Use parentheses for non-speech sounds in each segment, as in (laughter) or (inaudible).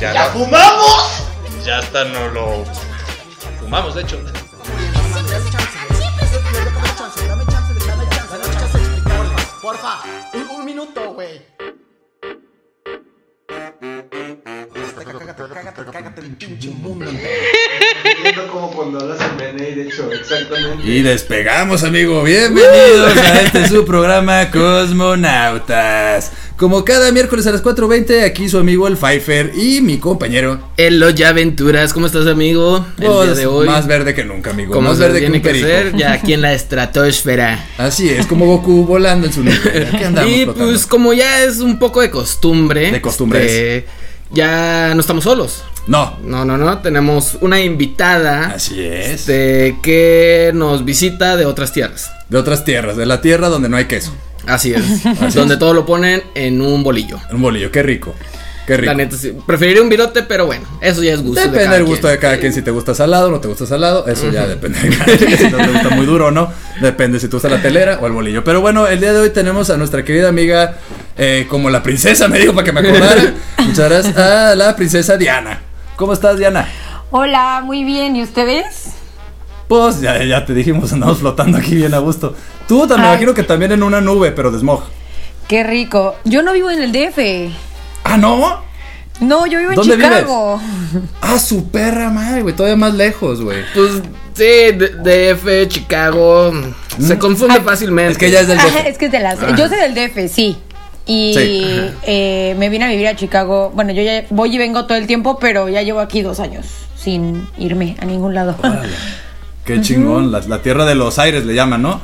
Ya ¿Ya no. fumamos? Ya hasta no lo fumamos, de hecho. Porfa, un, minuto, güey. Cágate, cágate, cágate el pinche mundo. Siento como cuando hablas en BNI, de hecho, exactamente. Y despegamos, amigo. Bienvenidos a este su programa (laughs) Cosmonautas. Como cada miércoles a las 4.20, aquí su amigo el Pfeiffer y mi compañero. Elo ya aventuras, ¿cómo estás amigo? El día de hoy. Más verde que nunca, amigo. como más verde que tiene un que ser, ya aquí en la estratosfera. (laughs) Así es, como Goku volando en su nube. (laughs) Aquí andamos y flotando. pues como ya es un poco de costumbre. De costumbres. este, ya no estamos solos. No. No, no, no. Tenemos una invitada. Así es. este, que nos visita de otras tierras. De otras tierras, de la tierra donde no hay queso. Así es. (laughs) donde todo lo ponen en un bolillo. Un bolillo, qué rico. Qué rico. La neta, sí. Preferiría un virote, pero bueno, eso ya es gusto. de Depende del gusto quien. de cada quien, si te gusta salado o no te gusta salado, eso ya depende de cada quien, si no te gusta muy duro o no, depende si te gusta la telera o el bolillo. Pero bueno, el día de hoy tenemos a nuestra querida amiga, eh, como la princesa me dijo para que me acordara, (laughs) muchas gracias, a la princesa Diana. ¿Cómo estás Diana? Hola, muy bien. ¿Y ustedes? Pues ya, ya te dijimos, andamos flotando aquí bien a gusto. Tú también, me imagino que también en una nube, pero de smog. Qué rico. Yo no vivo en el DF. Ah, ¿no? No, yo vivo en ¿Dónde Chicago. Ah, su perra madre, güey, todavía más lejos, güey. Pues sí, DF, Chicago. Se confunde fácilmente. Mm. Es que ella es del Ajá, (laughs) DF. es que es de las. Yo soy del DF, sí. Y Sí. eh, me vine a vivir a Chicago. Bueno, yo ya voy y vengo todo el tiempo, pero ya llevo aquí dos años sin irme a ningún lado. Órale. (laughs) Qué chingón, la, la tierra de los aires le llaman, ¿no?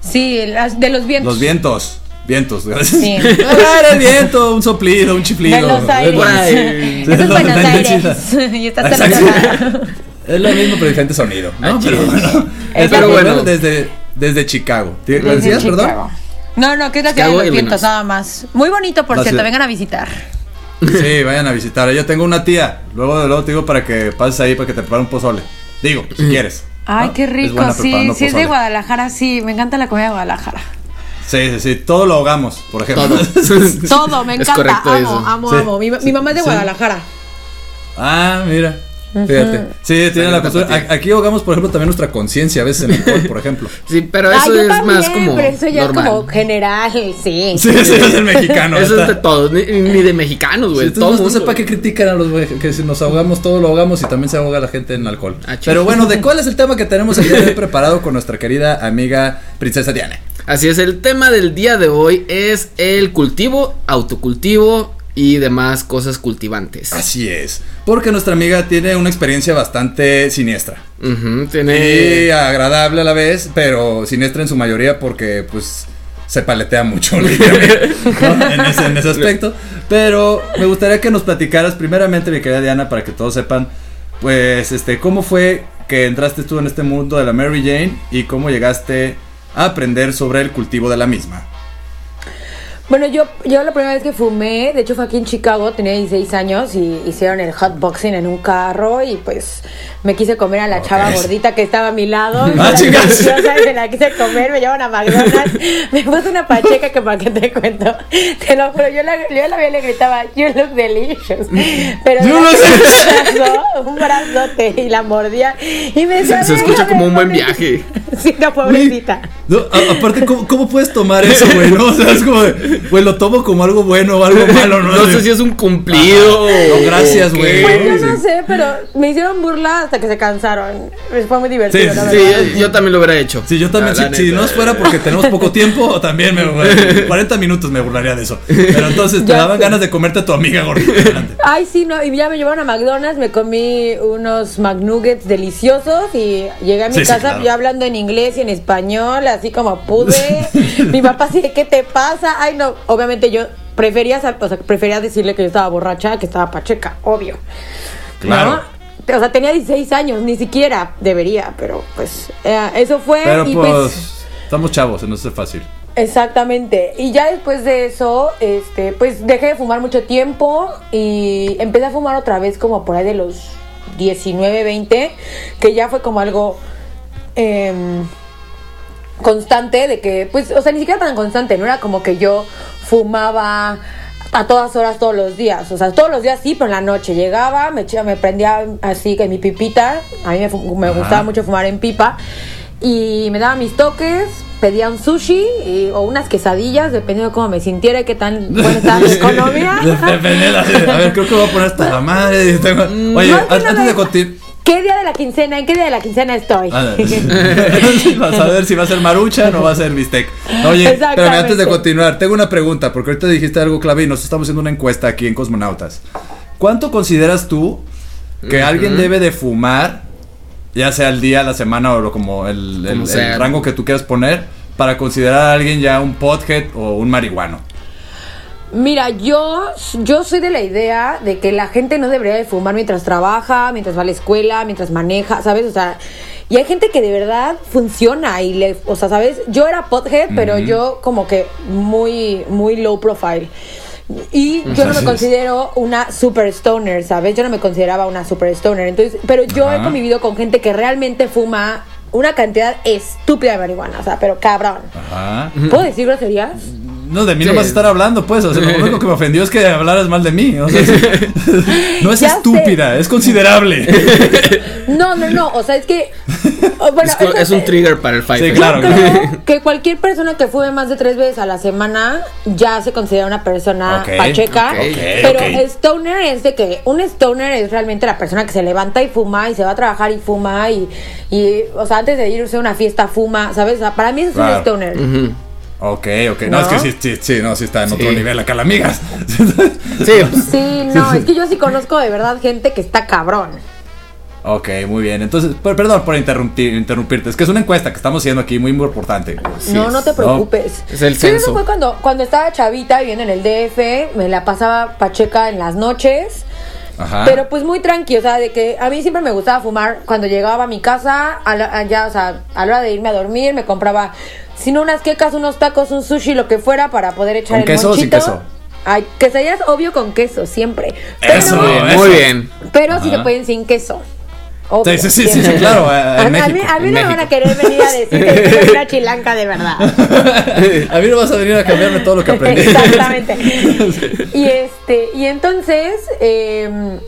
Sí, las- de los vientos. Los vientos. Vientos, gracias. Sí. (laughs) El viento, un soplido, un chiflido. De los aires. (laughs) Eso es Lo Buenos Aires. y estás. Es lo mismo, pero diferente sonido, ¿no? Ah, pero bueno. Desde, desde Chicago. ¿Te- ¿Lo Desde decías, perdón? No, no, que es la ciudad Chicago, de los vientos, nada más. Muy bonito, por La cierto, ciudad- vengan a visitar. Sí, vayan a visitar. Yo tengo una tía. Luego, luego te digo para que pases ahí para que te prepare un pozole. Digo, si quieres. Ay, ¿no? qué rico, sí, sí es de. Guadalajara, sí, me encanta la comida de Guadalajara. Sí, sí, sí. Todo lo ahogamos, por ejemplo. Todo. (laughs) Todo, me Es encanta, correcto amo, eso. amo, Sí. amo. Mi, mi mamá es de Sí. Guadalajara. Ah, mira. Fíjate. Sí, tiene la costumbre. tapatía. A- Aquí ahogamos, por ejemplo, también nuestra conciencia a veces en alcohol, por ejemplo. (laughs) Sí, pero Ah, eso es también, más como. pero eso ya normal. es como general, sí. Sí, sí, es el mexicano. Eso es de todos, ni, ni de mexicanos, güey. Sí, todo no, para qué critican a los güey, que si nos ahogamos todo lo ahogamos y también se ahoga la gente en alcohol. Ah. Pero bueno, ¿de (laughs) cuál es el tema que tenemos el día de hoy preparado con nuestra querida amiga Princesa Diana? Así es, el tema del día de hoy es el cultivo, autocultivo y demás cosas cultivantes. Así es, porque nuestra amiga tiene una experiencia bastante siniestra y tiene. agradable a la vez, pero siniestra en su mayoría porque pues se paletea mucho (laughs) en, ese, en ese aspecto. Pero me gustaría que nos platicaras primeramente, mi querida Diana, para que todos sepan, pues, este, cómo fue que entraste tú en este mundo de la Mary Jane y cómo llegaste a aprender sobre el cultivo de la misma. Bueno, yo, yo la primera vez que fumé, de hecho fue aquí en Chicago, tenía 16 años y hicieron el hotboxing en un carro y pues me quise comer a la chava gordita que estaba a mi lado. Ah, (laughs) la chicas. me la quise comer, me llevan a McDonald's, (laughs) me puse una pacheca que para qué te cuento. Te lo juro, yo la, yo la y le gritaba, you look delicious. Pero You era look un brazo, un brazote y la mordía y me decía, Se escucha "Déjame como un buen comer". viaje. (laughs) Sí, no, pobrecita. No, a- aparte, ¿cómo, cómo puedes tomar eso, güey? ¿No? O sea, es como, de, güey, lo tomo como algo bueno o algo malo, ¿no? (laughs) No sé si es un cumplido. No, gracias, güey. Pues yo no Sí. sé, pero me hicieron burla hasta que se cansaron. Fue muy divertido, Sí, la sí, verdad. Sí, yo también lo hubiera hecho. Sí, yo también, La- la si, no fuera porque tenemos poco tiempo, (laughs) también me 40 (laughs) minutos me burlaría de eso. Pero entonces te daban sé. ganas de comerte a tu amiga gordita. Adelante. Ay, sí, no, y ya me llevaron a McDonald's, me comí unos McNuggets deliciosos y llegué a mi Sí, sí, casa claro. yo hablando en inglés y en español, así como pude. mi papá así, ¿qué te pasa? Ay, no, obviamente yo prefería, o sea, prefería decirle que yo estaba borracha que estaba pacheca, obvio. Claro. ¿no? O sea, tenía 16 años, ni siquiera debería, pero pues eh, eso fue Pero y pues, pues estamos chavos, no es fácil. Exactamente. Y ya después de eso, este, pues dejé de fumar mucho tiempo y empecé a fumar otra vez como por ahí de los 19, 20, que ya fue como algo em, constante de que, pues, o sea, ni siquiera tan constante, no era como que yo fumaba a todas horas todos los días, o sea, todos los días sí, pero en la noche llegaba, me echaba- me prendía así que mi pipita, a mí me, gustaba mucho fumar en pipa y me daba mis toques, pedía un sushi y- o unas quesadillas, dependiendo de cómo me sintiera y qué tan buena estaba mi (laughs) economía. Depende A ver, creo que voy a poner hasta la madre. tengo- Oye, antes de continuar. ¿Qué día de la quincena? ¿En qué día de la quincena estoy? Ah, (laughs) (laughs) Vas a ver si va a ser marucha o va a ser bistec. Oye, pero antes de continuar, tengo una pregunta, porque ahorita dijiste algo clave y nos estamos haciendo una encuesta aquí en Cosmonautas. ¿Cuánto consideras tú que alguien debe de fumar, ya sea el día, la semana o lo, como el, el- Como el sea. rango que tú quieras poner, para considerar a alguien ya un pothead o un marihuano? Mira, yo, yo soy de la idea de que la gente no debería de fumar mientras trabaja, mientras va a la escuela, mientras maneja, ¿sabes? O sea, y hay gente que de verdad funciona y le, o sea, ¿sabes? Yo era pothead, pero yo como que muy, muy low profile. Y yo no me considero una super stoner, ¿sabes? Yo no me consideraba una super stoner. Entonces, pero yo he convivido con gente que realmente fuma una cantidad estúpida de marihuana, o sea, pero cabrón. Ajá. ¿Puedo decir groserías? No, de mí Sí. no vas a estar hablando, pues. O sea, lo único que me ofendió es que hablaras mal de mí. O sea, sí. (laughs) no es Ya sé. estúpida, es considerable. (laughs) No, no, no, o sea, es que... bueno, es, un trigger para el fight. Sí, claro. Yo creo que cualquier persona que fume más de tres veces a la semana ya se considera una persona pacheca. ok, ok, pero ok. stoner es de que un stoner es realmente la persona que se levanta y fuma y se va a trabajar y fuma y, y o sea, antes de irse a una fiesta fuma, ¿sabes? O sea, para mí eso es un stoner. Ujú. Ok, ok. No, ¿No? es que sí, sí, sí, no, sí está en Sí. otro nivel acá la amigas. (laughs) Sí, pues, Sí, no, es que yo sí conozco de verdad gente que está cabrón. ok, muy bien. Entonces, per- perdón por interrumpir, interrumpirte. Es que es una encuesta que estamos haciendo aquí muy, muy importante. no, no te preocupes. Es el Sí, eso censo. fue cuando, cuando estaba chavita viviendo en el DF, me la pasaba pacheca en las noches. Ajá. Pero pues muy tranqui, o sea, de que a mí siempre me gustaba fumar cuando llegaba a mi casa, a la- allá, o sea, a la hora de irme a dormir, me compraba, si no unas quecas, unos tacos, un sushi, lo que fuera, para poder echar ¿Con el queso o sin monchito. queso? Ay, quesadillas, obvio con queso, siempre. Eso, muy bien, eso. muy bien. Pero si Ajá. se pueden sin queso. Obvio, Sí, sí, sí, sí, sí, claro, (laughs) A, mí, a no me van a querer venir a decir que soy una chilanca de verdad. (laughs) a mí no vas a venir a cambiarme todo lo que aprendí. (laughs) Exactamente. Y este, y entonces, eh,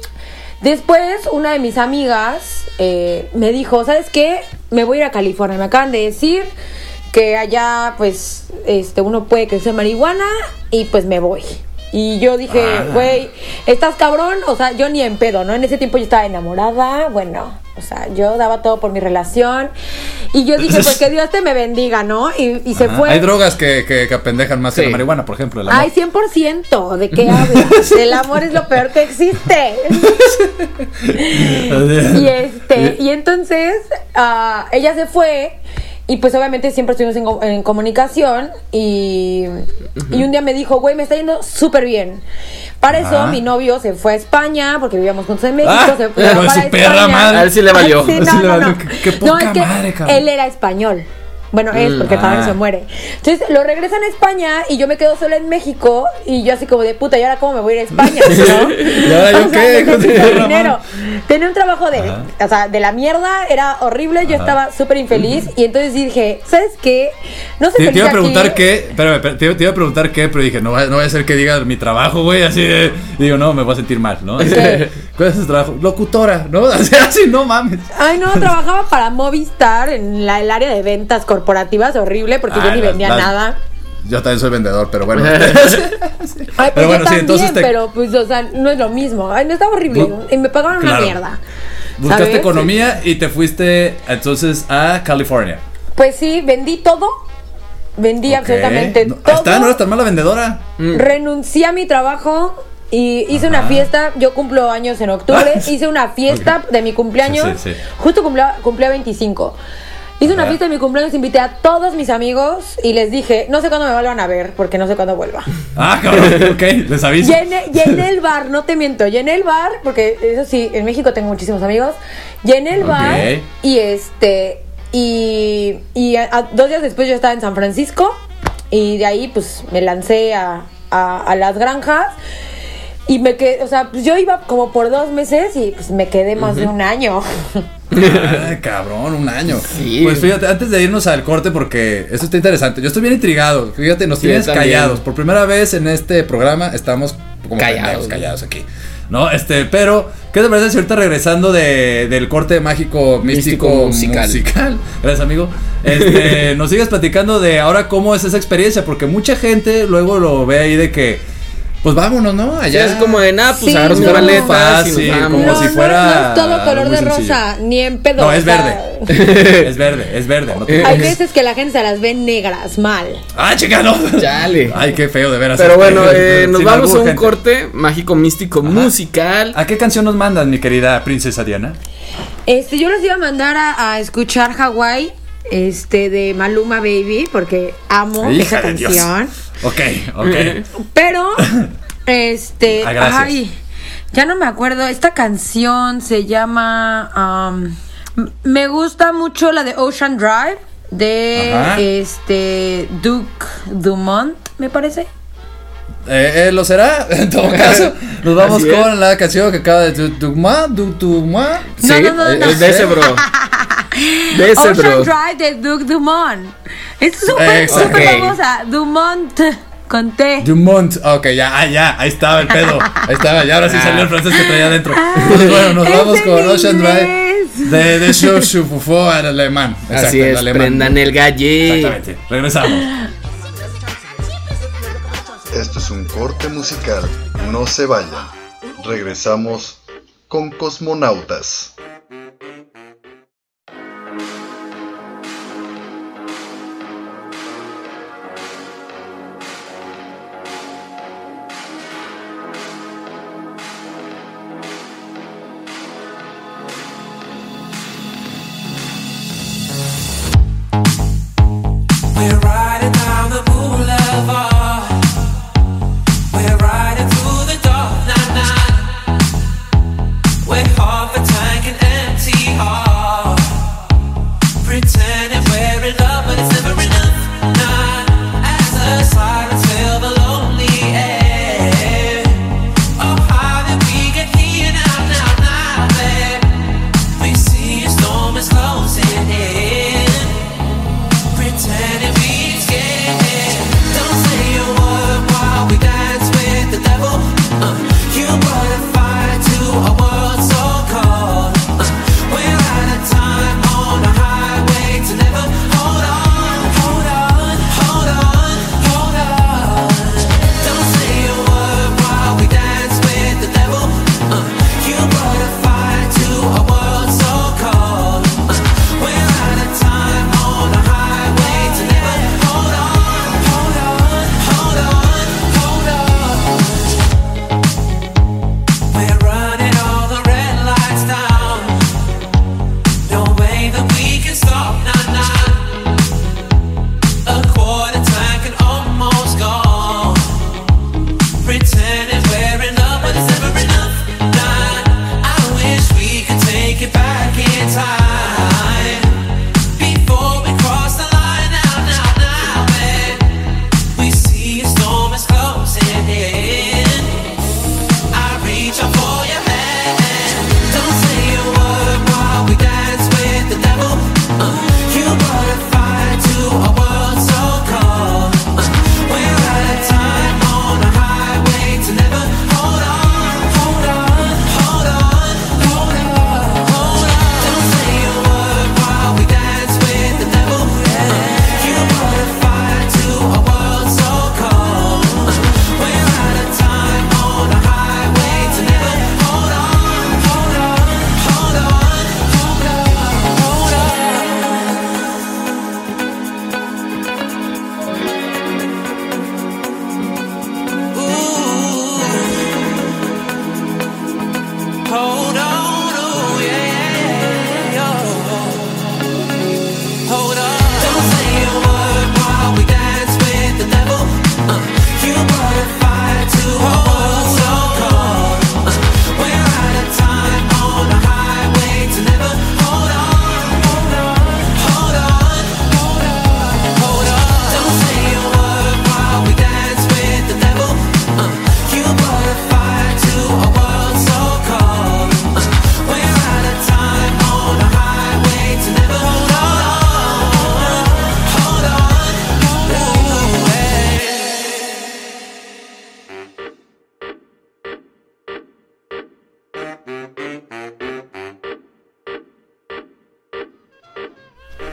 después una de mis amigas eh, me dijo, ¿sabes qué? Me voy a ir a California. Me acaban de decir que allá, pues, este, uno puede crecer marihuana y pues me voy. Y yo dije, Ah. güey, ¿estás cabrón? O sea, yo ni en pedo, ¿no? En ese tiempo yo estaba enamorada, bueno, o sea, yo daba todo por mi relación. Y yo dije, pues (laughs) que Dios te me bendiga, ¿no? Y, y se Ajá. fue. Hay drogas que, que, que apendejan más que la marihuana, por ejemplo. el amor. Ay, 100%, ¿de qué hablas? (laughs) El amor es lo peor que existe. (laughs) y este, y entonces ah, ella se fue y pues obviamente siempre estuvimos en, co- en comunicación y, y un día me dijo, güey, me está yendo súper bien. Para eso mi novio se fue a España porque vivíamos juntos en México. Ah, se fue pero para su perra España. madre. A él sí le valió. Ay, sí, Sí no, le no, valió. no. Qué- qué No, poca es que madre, cabrón. él era español. Bueno, es Mm, porque ah. se muere. Entonces lo regresan a España y yo me quedo sola en México y yo así como de puta, ¿y ahora cómo me voy a ir a España? (laughs) ¿no? ¿Y ahora yo (laughs) O sea, qué, dinero. Tenía un trabajo de, Ajá. o sea, de la mierda, era horrible, yo Ajá. estaba súper infeliz y entonces dije, ¿sabes qué? No sé Te, te iba a preguntar aquí. qué, espérame, te, te iba a preguntar qué, pero dije, no, no voy a hacer que diga mi trabajo, güey, así de, digo, no, me voy a sentir mal, ¿no? (laughs) ¿Cuál es tu trabajo? Locutora, ¿no? Así, así, no mames. Ay, no, trabajaba para Movistar en la- el área de ventas corporativas, horrible, porque yo Ah, ni vendía las- nada. Yo también soy vendedor, pero bueno. (laughs) (laughs) Ay, pues Pero bueno, yo sí, también, entonces te- pero pues, o sea, no es lo mismo. Ay, no estaba horrible. Bu- Y me pagaban Claro. una mierda. Buscaste ¿sabes? economía y te fuiste entonces a California. Pues sí, vendí todo. Vendí Ok. absolutamente No, todo. está, no eres tan mala vendedora. Renuncié a mi trabajo y hice una Ajá. fiesta. Yo cumplo años en octubre. (laughs) hice una fiesta de mi cumpleaños. Sí, sí, sí. Justo cumplía, cumplía 25. Hice una fiesta de mi cumpleaños, invité a todos mis amigos y les dije, no sé cuándo me vuelvan a ver, porque no sé cuándo vuelva. Ah, cabrón, (laughs) ok, les aviso. Llené, llené el bar, no te miento, llené el bar, porque eso sí, en México tengo muchísimos amigos. Llené el bar y este, y, y a- a- dos días después yo estaba en San Francisco y de ahí pues me lancé a- a las granjas. Y me quedé, o sea, pues yo iba como por dos meses y pues me quedé más de un año. (laughs) Cabrón, un año. Sí. Pues fíjate, antes de irnos al corte, porque esto está interesante. Yo estoy bien intrigado. Fíjate, nos Sí, tienes callados. Por primera vez en este programa estamos como Callados, callados aquí. No, este, pero, ¿qué te parece si ahorita regresando de, del corte mágico místico, Místico musical. musical. Gracias, amigo. Este, (laughs) nos sigues platicando de ahora cómo es esa experiencia, porque mucha gente luego lo ve ahí de que, pues vámonos, ¿no? Allá es como de nada, pues Sí, agarras no. maletas Fácil, y nos vamos. como no, si no, fuera no es todo color de sencillo. rosa, ni en pedo. No, es verde. (laughs) es verde, es verde. No te Hay veces que la gente se las ve negras, mal. Ah, chica, no. Chale. Ay, qué feo, de veras. Pero bueno, eh, nos sin vamos a un gente. corte mágico, místico, musical. ¿A qué canción nos mandas, mi querida princesa Diana? Este, yo les iba a mandar a, a escuchar Hawaii, este, de Maluma Baby, porque amo Hija esa Dios. Ok, ok. Pero, (coughs) este, Ah, gracias. ay, ya no me acuerdo. Esta canción se llama, um, me gusta mucho la de Ocean Drive de, Ajá. este, Duke Dumont, me parece. Eh, eh, ¿Lo será? (laughs) En todo (laughs) caso, nos vamos Así es. con la canción que acaba de Dugma, Dugma. Sí, no, no, no. es de ese, bro. (laughs) (gasps) De ese, Ocean bro. Drive de Duke Dumont. Es súper, súper Ok. famosa. Dumont con T. Dumont. Ok, ya, ah, ya, ahí estaba el pedo. (laughs) Ahí estaba, ya ahora sí salió el francés que traía adentro. (laughs) Pues bueno, nos vamos con Ocean. Drive de, de Show en alemán. Exacto, Así es, alemán. prendan el galle. Exactamente. Regresamos. Esto es un corte musical. No se vayan. Regresamos con Cosmonautas.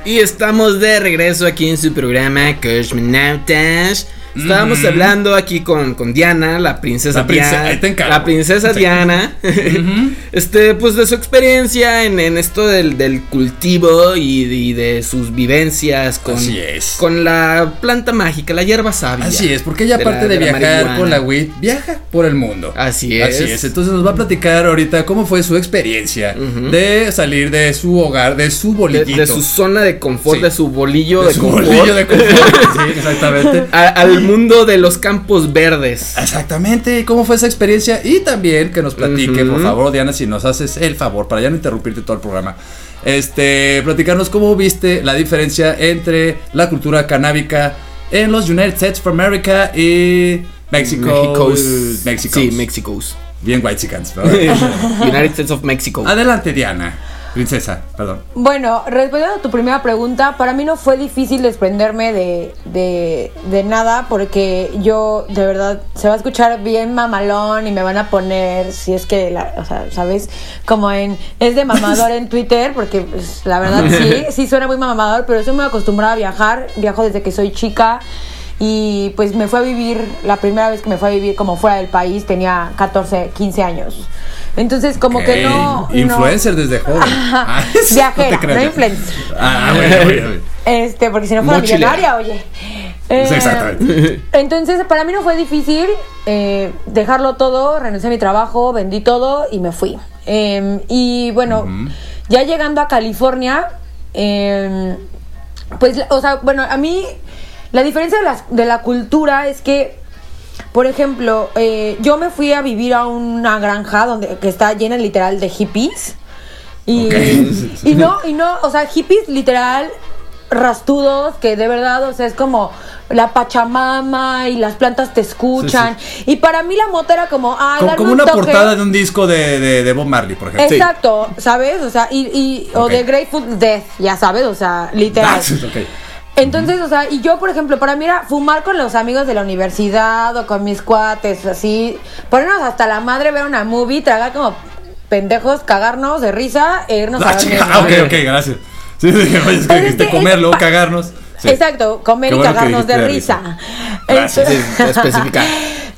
Y estamos de regreso aquí en su programa Cosmonautas. Estábamos hablando aquí con, con Diana, la princesa La princesa- Diana. ahí te encargo. La princesa Sí. Diana. (laughs) Este, pues de su experiencia en, en esto del, del cultivo y de, y de sus vivencias con, Así es. con la planta mágica, la hierba sabia. Así es, porque ella De la- aparte de, viajar con la weed, viaja por el mundo. Así es. Así es, entonces nos va a platicar ahorita cómo fue su experiencia de salir de su hogar, de su bolillito. de su zona de confort, Sí. de su bolillo de de, su confort. bolillo de confort. (laughs) sí, exactamente. a- al mundo de los campos verdes. Exactamente, ¿y cómo fue esa experiencia? Y también que nos platique, por favor, Diana, si nos haces el favor, para ya no interrumpirte todo el programa. Este, platicarnos cómo viste la diferencia entre la cultura canábica en los United States of America y México. México. Sí, Méxicos. Bien white (laughs) United States of Mexico. Adelante, Diana. Princesa, perdón. Bueno, respondiendo a tu primera pregunta, para mí no fue difícil desprenderme de, de, de nada porque yo, de verdad, se va a escuchar bien mamalón y me van a poner, si es que, la, o sea, ¿sabes? Como en, es de mamador en Twitter, porque pues, la verdad sí, (laughs) sí suena muy mamador, pero estoy muy acostumbrada a viajar, viajo desde que soy chica. Y pues me fue a vivir, la primera vez que me fue a vivir como fuera del país tenía 14, 15 años. Entonces como que no... no- Influencer desde joven. Ah, (laughs) Viajera, creas. no influencer. Ah, bueno, (laughs) bueno, bueno. Este, porque si no fuera Mochilera. millonaria, oye. Eh, Sí, exactamente. (laughs) Entonces, para mí no fue difícil eh, dejarlo todo, renuncié a mi trabajo, vendí todo y me fui. Eh, y bueno, ya llegando a California, eh, pues, o sea, bueno, a mí la diferencia de, las- de la cultura es que, por ejemplo, eh, yo me fui a vivir a una granja donde que está llena literal de hippies. Y, (laughs) y no, y no, o sea, hippies literal rastudos que de verdad, o sea, es como la pachamama y las plantas te escuchan. Y para mí la mota era como, ay, Como, como un una toque. portada de un disco de, de, de Bob Marley, por ejemplo. Exacto, ¿sabes? O sea, y, y o Ok. de Grateful Death, ya sabes, o sea, literal. Ah, (laughs) sí, ok. Entonces, o sea, y yo, por ejemplo, para mí era fumar con los amigos de la universidad o con mis cuates, así, ponernos hasta la madre, ver una movie, tragar como pendejos, cagarnos de risa e irnos Ah, a dormir. chica, ¿no? ok, ok, gracias. Sí, sí, oye, es que Pero es dijiste que comer, luego cagarnos. Sí. Exacto, comer y bueno que cagarnos de de risa. Gracias. (laughs)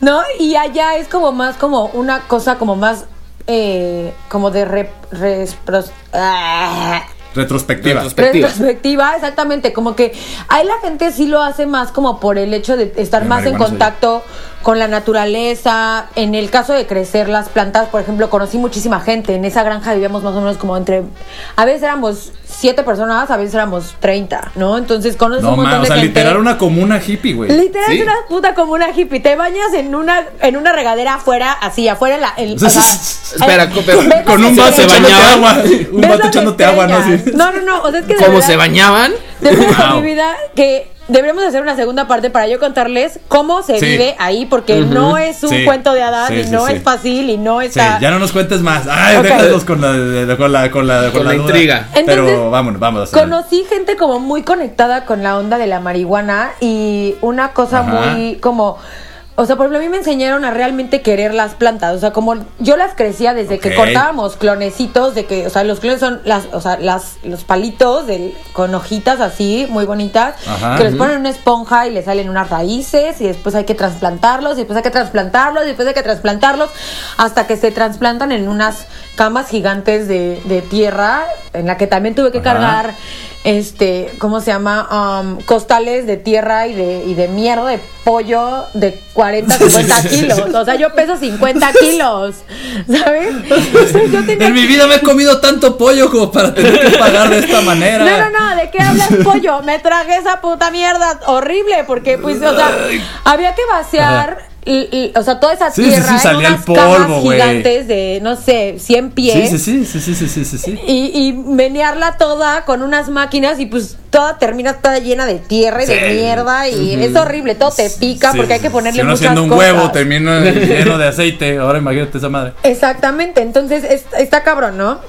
No, y allá es como más como una cosa como más eh, como de re- respros- ah, Retrospectiva. Retrospectiva. retrospectiva, exactamente, como que ahí la gente sí lo hace más como por el hecho de estar más en soy contacto con la naturaleza, en el caso de crecer las plantas, por ejemplo, conocí muchísima gente, en esa granja vivíamos más o menos como entre, a veces éramos siete personas, a veces éramos 30, ¿no? Entonces conoces No, un montón ma, o de sea, gente. literal una comuna hippie, güey. Literal Sí. es una puta como una hippie. Te bañas en una, en una regadera afuera, así, afuera en la. en- o sea, (laughs) Espera, eh, pero- ves Con un vaso echándote bañaban? agua. Un vaso echándote agua, ¿no? Sí. No, no, no. O sea, es que de ¿Cómo verdad- se bañaban? de Wow. mi vida, que deberíamos hacer una segunda parte para yo contarles cómo se Sí. vive ahí, porque no es un Sí. cuento de hadas Sí, y sí, no sí. es fácil y no Sí, está. ya no nos cuentes más. Ay, Ok. déjalos con la, con la, con la, Con la duda. intriga. Pero vámonos, vamos a hacer. Conocí gente como muy conectada con la onda de la marihuana y una cosa Ajá. muy como... O sea, por ejemplo, a mí me enseñaron a realmente querer las plantas. O sea, como yo las crecía desde que cortábamos clonecitos, de que, o sea, los clones son las, o sea, las, los palitos del, con hojitas así, muy bonitas, Ajá. que les ponen en una esponja y le salen unas raíces y después hay que trasplantarlos y después hay que trasplantarlos y después hay que trasplantarlos hasta que se trasplantan en unas camas gigantes de, de tierra en la que también tuve que Ajá. cargar este, ¿cómo se llama? Um, costales de tierra y de, y de mierda de pollo de 40, 50 kilos. O sea, yo peso 50 kilos, ¿sabes? (laughs) Yo tenía En mi vida me he comido tanto pollo como para tener que pagar de esta manera. No, no, no, ¿de qué hablas (laughs) pollo? Me tragué esa puta mierda horrible porque pues, o sea, había que vaciar, o sea, toda esa Sí, sí, sí, tierra en salía el unas polvo, camas güey. gigantes de, no sé, 100 pies. Sí, sí, sí, sí, sí, sí, sí, sí. Y, y menearla toda con unas máquinas y pues toda termina toda llena de tierra y de Sí. mierda y es horrible, todo te pica Sí, porque hay que sí. ponerle Si muchas haciendo un cosas. huevo termina (laughs) lleno de aceite. Ahora imagínate esa madre. Exactamente, entonces es- está cabrón, ¿no?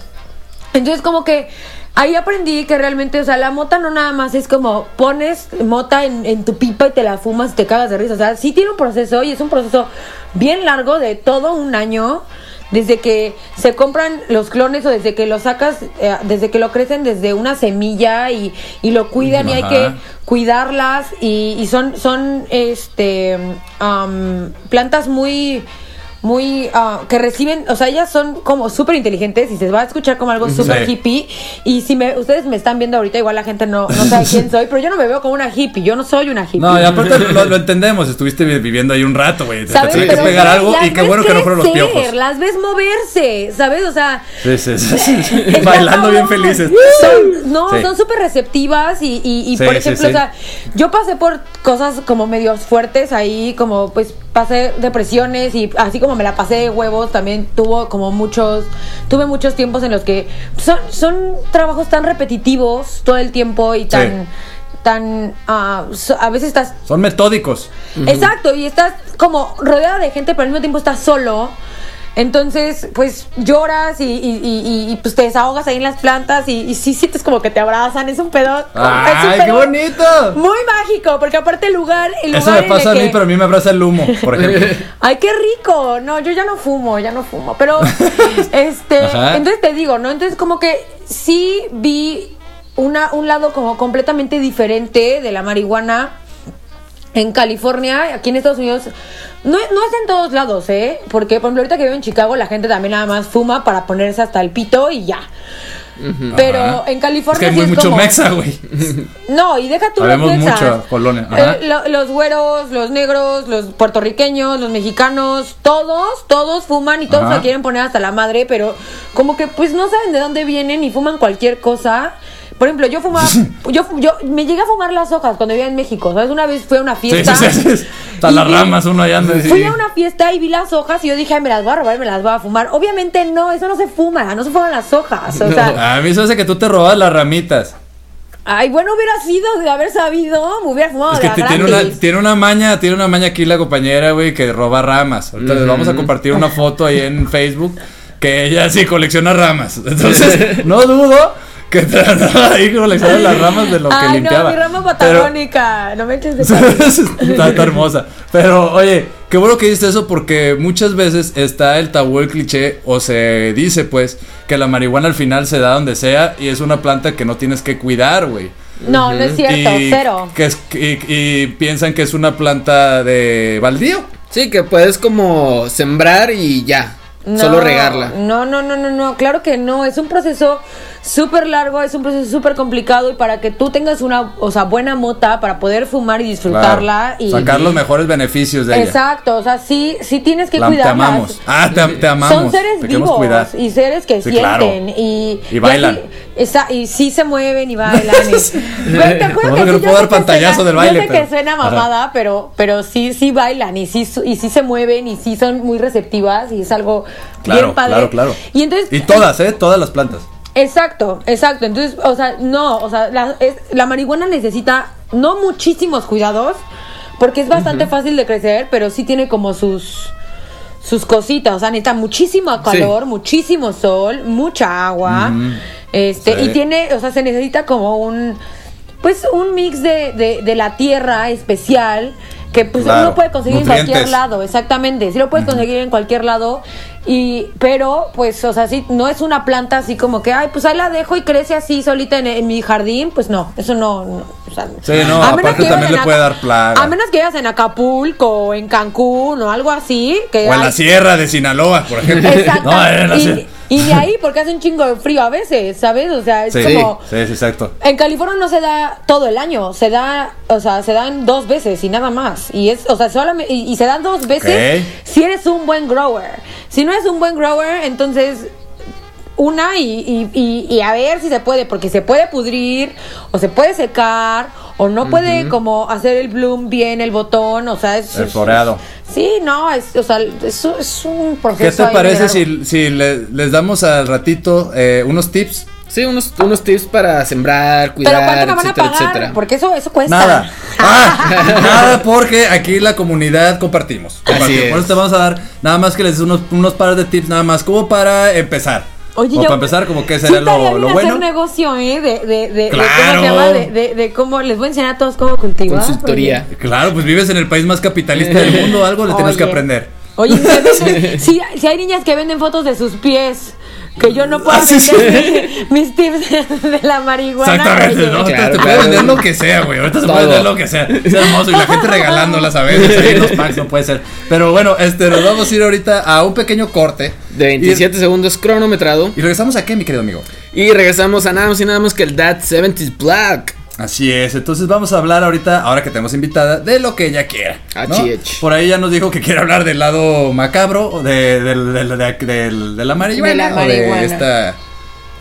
Entonces como que ahí aprendí que realmente, o sea, la mota no nada más es como pones mota en, en tu pipa y te la fumas y te cagas de risa, o sea, sí tiene un proceso y es un proceso bien largo de todo un año desde que se compran los clones o desde que lo sacas, eh, desde que lo crecen desde una semilla y, y lo cuidan y hay que cuidarlas y, y son, son este am, plantas muy muy ah, que reciben, o sea, ellas son como súper inteligentes y se va a escuchar como algo súper Sí. hippie. Y si me, ustedes me están viendo ahorita, igual la gente no, no sabe quién soy, pero yo no me veo como una hippie, yo no soy una hippie. No, y aparte lo, lo entendemos, estuviste vi- viviendo ahí un rato, güey. Te, te ¿Sabes? tienes que pegar algo y qué bueno que no fueron los piojos. Las ves moverse, ¿sabes? O sea, Sí, sí, (laughs) Bailando bien felices. Son, no, son súper receptivas y, y, y, por ejemplo, o sea, yo pasé por cosas como medios fuertes ahí, como pues pasé depresiones y así como me la pasé de huevos, también tuvo como muchos, tuve muchos tiempos en los que son, son trabajos tan repetitivos todo el tiempo y tan, tan, ah, so- a veces estás Son metódicos. Exacto, y estás como rodeada de gente, pero al mismo tiempo estás solo. Entonces, pues lloras y, y- y- y, pues te desahogas ahí en las plantas y, sí sientes como que te abrazan. Es un pedo. es un ¡Ay, qué bonito! Muy mágico, porque aparte el lugar. El Eso lugar me en pasa a mí, que- pero a mí me abraza el humo, por (laughs) ejemplo. Ay, qué rico. No, yo ya no fumo, ya no fumo. Pero, (laughs) este, Ajá. entonces te digo, ¿no? Entonces como que sí vi una, un lado como completamente diferente de la marihuana en California, aquí en Estados Unidos. No, no es en todos lados, ¿eh? Porque, por ejemplo, ahorita que vivo en Chicago, la gente también nada más fuma para ponerse hasta el pito y ya. Pero Ajá. en Es California que hay sí mucho como- mexa, güey. (laughs) no, y deja mexas. mucho, colonia. Eh, lo- los güeros, los negros, los puertorriqueños, los mexicanos, todos, todos fuman y todos Ajá. se quieren poner hasta la madre, pero como que pues no saben de dónde vienen y fuman cualquier cosa. Por ejemplo, yo fumaba, (laughs) yo, yo me llegué a fumar las hojas cuando vivía en México, ¿sabes? Una vez fui a una fiesta. sí, sí. sí. Hasta las ramas uno allá anda. Fui a una fiesta y vi las hojas y yo dije, ay, me las voy a robar, me las voy a fumar. Obviamente no, eso no se fuma, no se fuman las hojas. O sea, A mí se hace que tú te robas las ramitas. ay, bueno, hubiera sido de haber sabido, me hubiera fumado Es de que la tiene una, tiene una maña, tiene una maña aquí la compañera, güey, que roba ramas. Ahorita les vamos a compartir una foto ahí en Facebook que ella sí colecciona ramas. Entonces, (laughs) no dudo que te andaba ahí coleccionando las ramas de lo que limpiaba. no, mi rama Pero- patagónica. No me eches de (laughs) está, está hermosa. Pero, oye, qué bueno que dices eso porque muchas veces está el tabú, el cliché, o se dice, pues, que la marihuana al final se da donde sea y es una planta que no tienes que cuidar, güey. No, no es cierto, y, cero. Que es, y, y piensan que es una planta de baldío. Sí, que puedes como sembrar y ya. No, Solo regarla. No, no, no, no, no, claro que no. Es un proceso súper largo, es un proceso súper complicado y para que tú tengas una, o sea, buena mota para poder fumar y disfrutarla Claro, y Sacar los mejores beneficios de ella. Exacto, o sea, sí, sí tienes que La- te cuidarlas. amamos. Ah, te, te amamos. Son seres te vivos cuidar. y seres que Sí, claro. sienten y, Y bailan. así- esa- y sí se mueven y bailan. y- (laughs) Güey, te juro que no sí, puedo dar pantallazo suena- del baile, Yo sé pero- que suena Ajá. mamada, pero, pero sí, sí bailan y sí, y sí se mueven y sí son muy receptivas y es algo Claro, bien padre. claro, claro. Y entonces Y todas, ¿eh? Todas las plantas. Exacto, exacto. Entonces, o sea, no, o sea, la, es- la marihuana necesita no muchísimos cuidados, porque es bastante fácil de crecer, pero sí tiene como sus sus cositas, o sea, necesita muchísimo calor, muchísimo sol, mucha agua, este, Sí. y tiene, o sea, se necesita como un, pues, un mix de, de, de la tierra especial que pues Claro, uno puede conseguir en cualquier lado, exactamente, sí lo puedes conseguir en cualquier lado y pero pues o sea, sí no es una planta así como que ay, pues ahí la dejo y crece así solita en, en mi jardín, pues no, eso no, no, o sea, Sí, no, a menos que también le puede dar plaga. A menos que vivas en Acapulco o en Cancún o algo así, que O en hay- la sierra de Sinaloa, por ejemplo. Exacto. (laughs) No, en la y, sierra. Y de ahí porque hace un chingo de frío a veces, ¿sabes? O sea, es Sí, como sí, sí, exacto. en California no se da todo el año, se da, o sea, se dan dos veces y nada más. Y es, o sea, solamente, y, y se dan dos veces si eres un buen grower. Si no eres un buen grower, entonces una y, y, y- y a ver si se puede, porque se puede pudrir, o se puede secar, o no puede como hacer el bloom bien, el botón, o sea, es... El floreado. Sí, no, es, o sea, es, es un proceso. ¿Qué te parece si, si le- les damos al ratito eh, unos tips? Sí, unos, unos tips para sembrar, Pero cuidar, ¿cuánto me van a etcétera, pagar? etcétera. Porque eso, eso cuesta. Nada. (laughs) Ah, nada porque aquí la comunidad compartimos. Compartimos. es. Por eso te vamos a dar nada más que les des unos, unos pares de tips, nada más como para empezar. Oye, yo- para empezar, como que Sí será estaría lo, lo hacer bueno. negocio, ¿eh? De, de, de, de Claro. ¿cómo se llama? De, de, de cómo les voy a enseñar a todos cómo cultivar. Consultoría. Claro, pues vives en el país más capitalista del mundo, algo le tienes que Oye. aprender. Oye, si, (laughs) si hay niñas que venden fotos de sus pies, que yo no puedo Ah, sí, vender (laughs) mis tips de la marihuana. Exactamente. ¿no? Ahorita Claro, te puede claro. vender lo que sea, güey. Ahorita se puede vender lo que sea. Es hermoso. Y la gente regalándolas a veces ahí los packs, no puede ser. Pero bueno, este, nos vamos a ir ahorita a un pequeño corte. De 27 segundos cronometrado. Y, y regresamos a qué, mi querido amigo. Y regresamos a nada más y nada más que el That 70s Black. Así es, entonces vamos a hablar ahorita, ahora que tenemos invitada, de lo que ella quiera. achí. Por ahí ya nos dijo que quiere hablar del lado macabro, de, de, del- de la marihuana. De la o de marihuana. esta.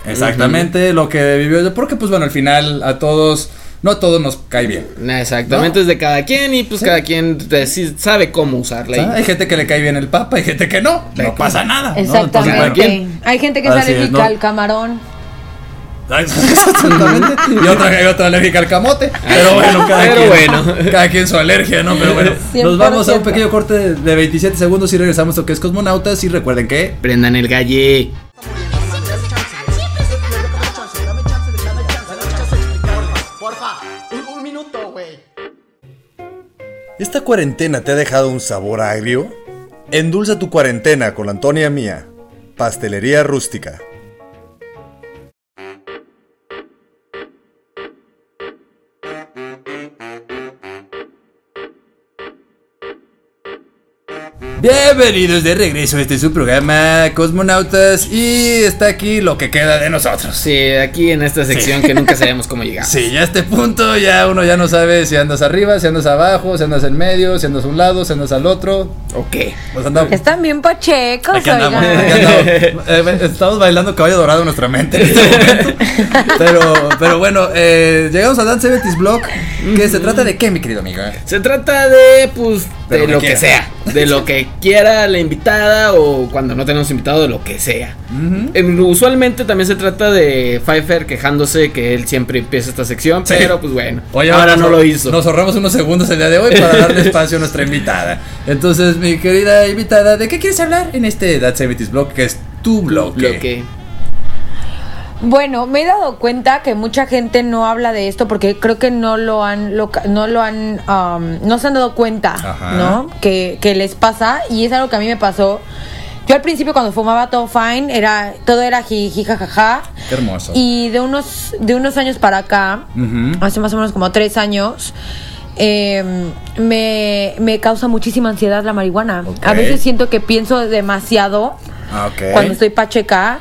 Exactamente, lo que vivió. Porque, pues bueno, al final a todos, no a todos nos cae bien. Exactamente, es de cada quien y pues cada quien sabe cómo usarla. Y- hay gente que le cae bien el papa, hay gente que no, no pasa nada. ¿no? Entonces, Exactamente. Hay gente que Así ¿no? al camarón. (laughs) Exactamente. Y otra, hay otra alérgica al camote. Pero bueno, cada Pero quien. bueno. (laughs) Cada quien su alergia, ¿no? Pero bueno. (laughs) Nos vamos a un 100%. pequeño corte de, de 27 segundos y regresamos a lo que es Cosmonautas. Y recuerden que. Prendan el galle. Porfa, un, un minuto, güey. ¿Esta cuarentena te ha dejado un sabor agrio? Endulza tu cuarentena con la Antonia Mía, Pastelería Rústica. Bienvenidos de regreso. Este es su programa Cosmonautas. Y está aquí lo que queda de nosotros. Sí, aquí en esta sección que nunca sabemos cómo llegar. (laughs) Sí, ya a este punto ya uno ya no sabe si andas arriba, si andas abajo, si andas en medio, si andas a un lado, si andas al otro. Ok. Pues andamos. Están bien pachecos, Aquí andamos, oigan. aquí andamos. (laughs) Eh, estamos bailando caballo dorado en nuestra mente en este momento. (laughs) Pero, pero bueno, eh, llegamos a Dance 70s Block. Que se trata de qué, mi querido amigo? Se trata de, pues, De de lo lo que que sea. De lo que quiera la invitada o cuando no tenemos invitado, lo que sea. Usualmente también se trata de Pfeiffer quejándose que él siempre empieza esta sección, Sí. pero pues bueno, Oye, ahora no lo hizo. Nos ahorramos unos segundos el día de hoy para darle (laughs) espacio a nuestra invitada. Entonces, mi querida invitada, ¿de qué quieres hablar en este That 70s Block? Que es tu bloque. Lo que Bueno, me he dado cuenta que mucha gente no habla de esto porque creo que no lo han, no lo han, um, no se han dado cuenta, Ajá. ¿no? Que, que les pasa y es algo que a mí me pasó. Yo al principio cuando fumaba todo fine era todo era jiji jajaja Qué hermoso. y de unos de unos años para acá, hace más o menos como tres años. eh, me, me causa muchísima ansiedad la marihuana. A veces siento que pienso demasiado Ah, cuando estoy pacheca,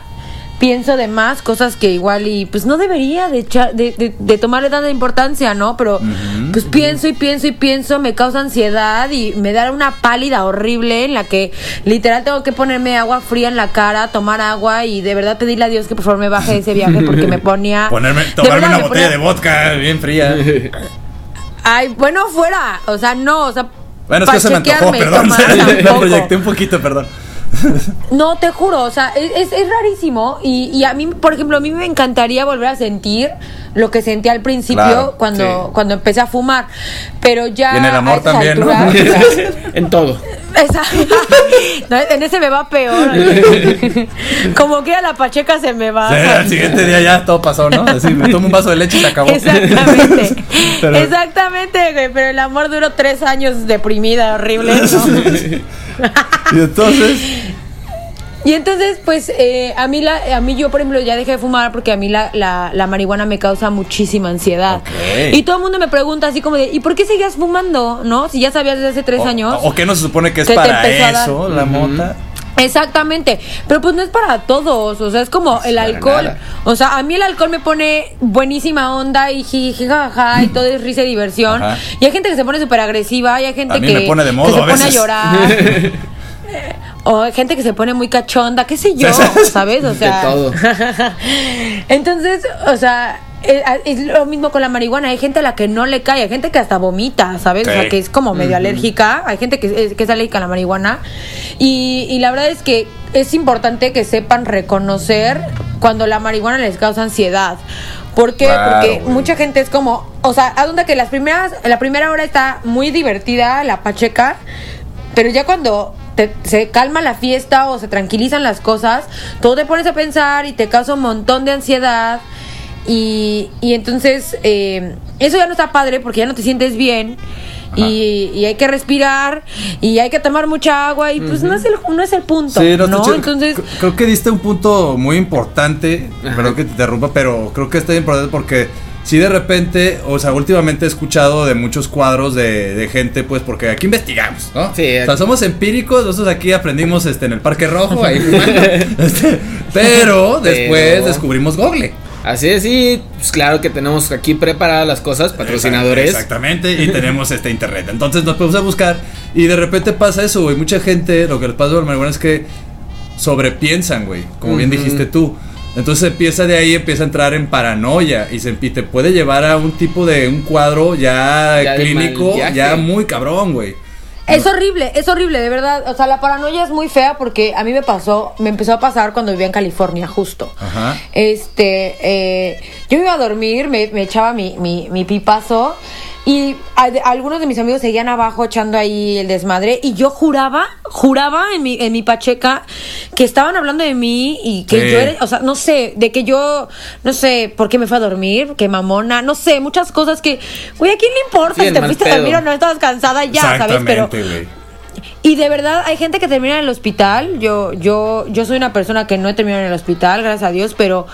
pienso de más cosas que igual y pues no debería de, echar- de, de- de tomarle tanta importancia, ¿no? Pero pues pienso y pienso y pienso, me causa ansiedad y me da una pálida horrible en la que literal tengo que ponerme agua fría en la cara, tomar agua y de verdad pedirle a Dios que por favor me baje de ese viaje porque me ponía... (laughs) Ponerme, tomarme verdad una botella de vodka bien fría. Ay, bueno, fuera, o sea, no, o sea... Bueno, es que se me antojó, pachequearme, perdón. (laughs) tampoco. proyecté un poquito, perdón. (laughs) No, te juro, o sea, es, rarísimo. Y, y a mí, por ejemplo, a mí me encantaría volver a sentir lo que sentí al principio Claro, cuando, sí. cuando empecé a fumar. Pero ya. Y en el amor también, ¿no? (laughs) en todo. Esa- (laughs) No, en ese me va peor. Como que a la pacheca se me va. Sí, al siguiente día ya todo pasó, ¿no? Así me tomo un vaso de leche y se acabó. Exactamente. Pero- Exactamente, güey. Pero el amor duró tres años deprimida, horrible. ¿no? Y entonces, Y entonces, pues, eh, a mí la, a mí yo, por ejemplo, ya dejé de fumar porque a mí la, la, la marihuana me causa muchísima ansiedad. Y todo el mundo me pregunta así como de, ¿y por qué seguías fumando? ¿No? Si ya sabías desde hace tres o, años. o qué no se supone que es que para eso, la mota. Exactamente, pero pues no es para todos, o sea, es como el alcohol, nada. o sea, a mí el alcohol me pone buenísima onda y jiji, jajaja, y todo es risa y diversión, Ajá. y hay gente que se pone súper agresiva, y hay gente A mí que, me pone de que modo se a pone a llorar, (laughs) o hay gente que se pone muy cachonda, qué sé yo. (laughs) ¿sabes? O sea, todo. (laughs) entonces, o sea, es lo mismo con la marihuana. Hay gente a la que no le cae, hay gente que hasta vomita, ¿sabes? O sea, que es como medio alérgica. Hay gente que es, que es alérgica a la marihuana. Y, y la verdad es que es importante que sepan reconocer cuando la marihuana les causa ansiedad. ¿Por qué? Claro, Porque mucha gente es como, o sea, a donde que las primeras, la primera hora está muy divertida, la pacheca, pero ya cuando te- se calma la fiesta o se tranquilizan las cosas, tú te pones a pensar y te causa un montón de ansiedad. Y, y entonces eh, eso ya no está padre porque ya no te sientes bien. y, y hay que respirar y hay que tomar mucha agua y pues no es el no es el punto, Sí, no, ¿no? Entonces, creo que diste un punto muy importante, perdón que te interrumpa, pero creo que está importante porque si de repente, o sea, últimamente he escuchado de muchos cuadros de, de gente, pues porque aquí investigamos, ¿no? Sí, o sea, somos empíricos, nosotros aquí aprendimos este, en el Parque Rojo, ahí (laughs) (laughs) este, pero después Pero- descubrimos Google. Así es, y pues claro que tenemos aquí preparadas las cosas, patrocinadores. Exactamente, y (laughs) tenemos este internet. Entonces nos podemos a buscar y de repente pasa eso, güey. Mucha gente, lo que les pasa marihuana es que sobrepiensan, güey. Como bien dijiste tú. Entonces empieza de ahí, empieza a entrar en paranoia y, se, y te puede llevar a un tipo de un cuadro ya, Ya clínico, ya muy cabrón, güey. Es horrible, es horrible, de verdad. O sea, la paranoia es muy fea porque a mí me pasó, me empezó a pasar cuando vivía en California, justo. Ajá. Este, eh, yo me iba a dormir, me, me echaba mi, mi, mi pipazo y a- algunos de mis amigos seguían abajo echando ahí el desmadre y yo juraba, juraba en mi, en mi pacheca que estaban hablando de mí y que Sí. yo era, o sea, no sé, de que yo, no sé, por qué me fue a dormir, que mamona, no sé, muchas cosas que, güey, ¿a quién le importa Sí, si te fuiste a pedo. dormir o no estabas cansada ya, ¿sabes? Pero güey. y de verdad hay gente que termina en el hospital. Yo, yo, yo soy una persona que no he terminado en el hospital, gracias a Dios, pero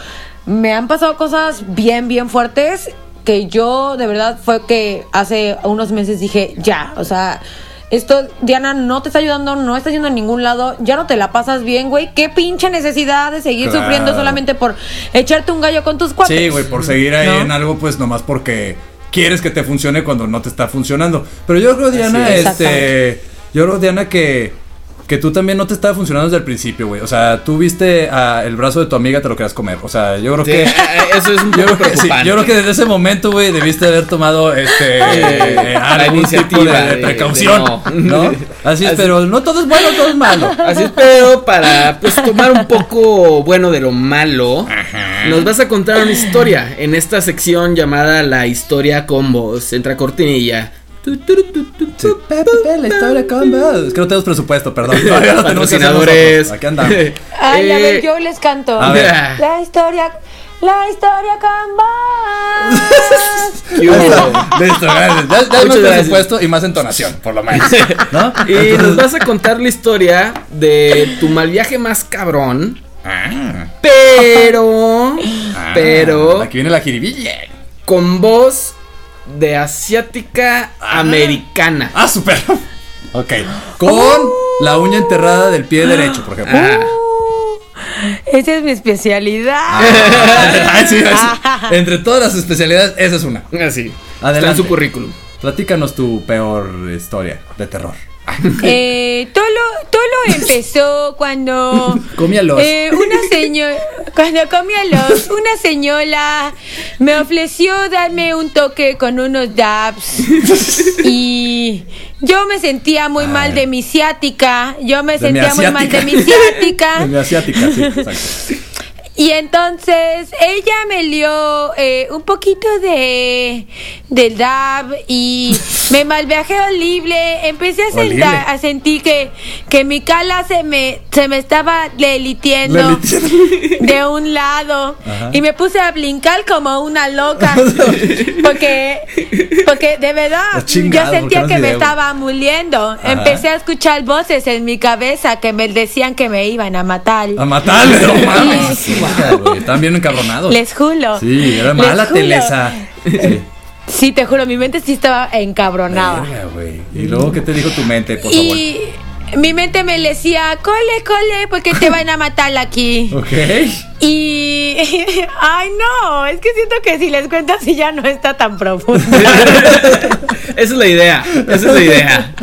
me han pasado cosas bien, bien fuertes que yo de verdad fue que hace unos meses dije, ya, o sea, esto, Diana, no te está ayudando, no está yendo a ningún lado, ya no te la pasas bien, güey. Qué pinche necesidad de seguir Claro. sufriendo solamente por echarte un gallo con tus cuates. Sí, güey, por seguir ahí ¿No? en algo, pues nomás porque quieres que te funcione cuando no te está funcionando. Pero yo creo, Diana, es. este. Yo creo, Diana, que. Que tú también no te estaba funcionando desde el principio, güey. O sea, tú viste a el brazo de tu amiga, te lo querías comer. O sea, yo creo Sí, que. eh, eso es un (laughs) Yo poco creo, que, sí, yo creo que desde ese momento, güey, debiste haber tomado este eh, La algún tipo de, precaución, de no. no. (laughs) Así es, Así- pero no todo es bueno, todo es malo. Así es, pero para pues tomar un poco bueno de lo malo, nos vas a contar una historia en esta sección llamada La historia con voz. Entra cortinilla. Sí. La historia con. Es que no tenemos presupuesto, perdón. (laughs) Todavía no tenemos Patrocinadores. Aquí andamos. (laughs) Ay, a Eh, ver, yo les canto. a ver. La historia, la historia con. (laughs) Listo, gracias. Ya, ya más presupuesto y más entonación, por lo menos. ¿No? Y Entonces- nos vas a contar la historia de tu mal viaje más cabrón. Ah, Pero, ah, pero Aquí viene la jiribilla. con voz de asiática americana. Ah, super. Ok. Con la uña enterrada del pie derecho, por ejemplo. Ah. Esa es mi especialidad. Ah, (laughs) sí, es- entre todas las especialidades, esa es una. Así. Está en Adelante. su currículum. Platícanos tu peor historia de terror. Eh, (laughs) todo, lo, todo lo empezó cuando (laughs) Comía los. eh, una señora, cuando comía los, una señora me ofreció darme un toque con unos dabs y yo me sentía muy mal de mi ciática, yo me De sentía muy mal de mi ciática. (laughs) De mi asiática, sí, exacto. Y entonces ella me dio eh, un poquito de del DAB y me malviajé horrible. Empecé a, sentar, a sentir que, que mi cala se me, se me estaba delitiendo de un lado. Ajá. Y me puse a brincar como una loca. (laughs) porque, porque de verdad chingado, yo sentía que me estaba muriendo. Empecé a escuchar voces en mi cabeza que me decían que me iban a matar. A matarle, no mames. Sí, güey, Estaban bien encabronados. Les juro. Sí, era Les mala juro. telesa. Sí. Sí, te juro, mi mente sí estaba encabronada. Verga. Y luego, ¿qué te dijo tu mente, por favor? Mi mente me decía, cole, cole, porque te (laughs) van a matar aquí. Ok. Y, (laughs) ay no, es que siento que si les cuento así ya no está tan profundo. (laughs) Esa es la idea. Esa es la idea.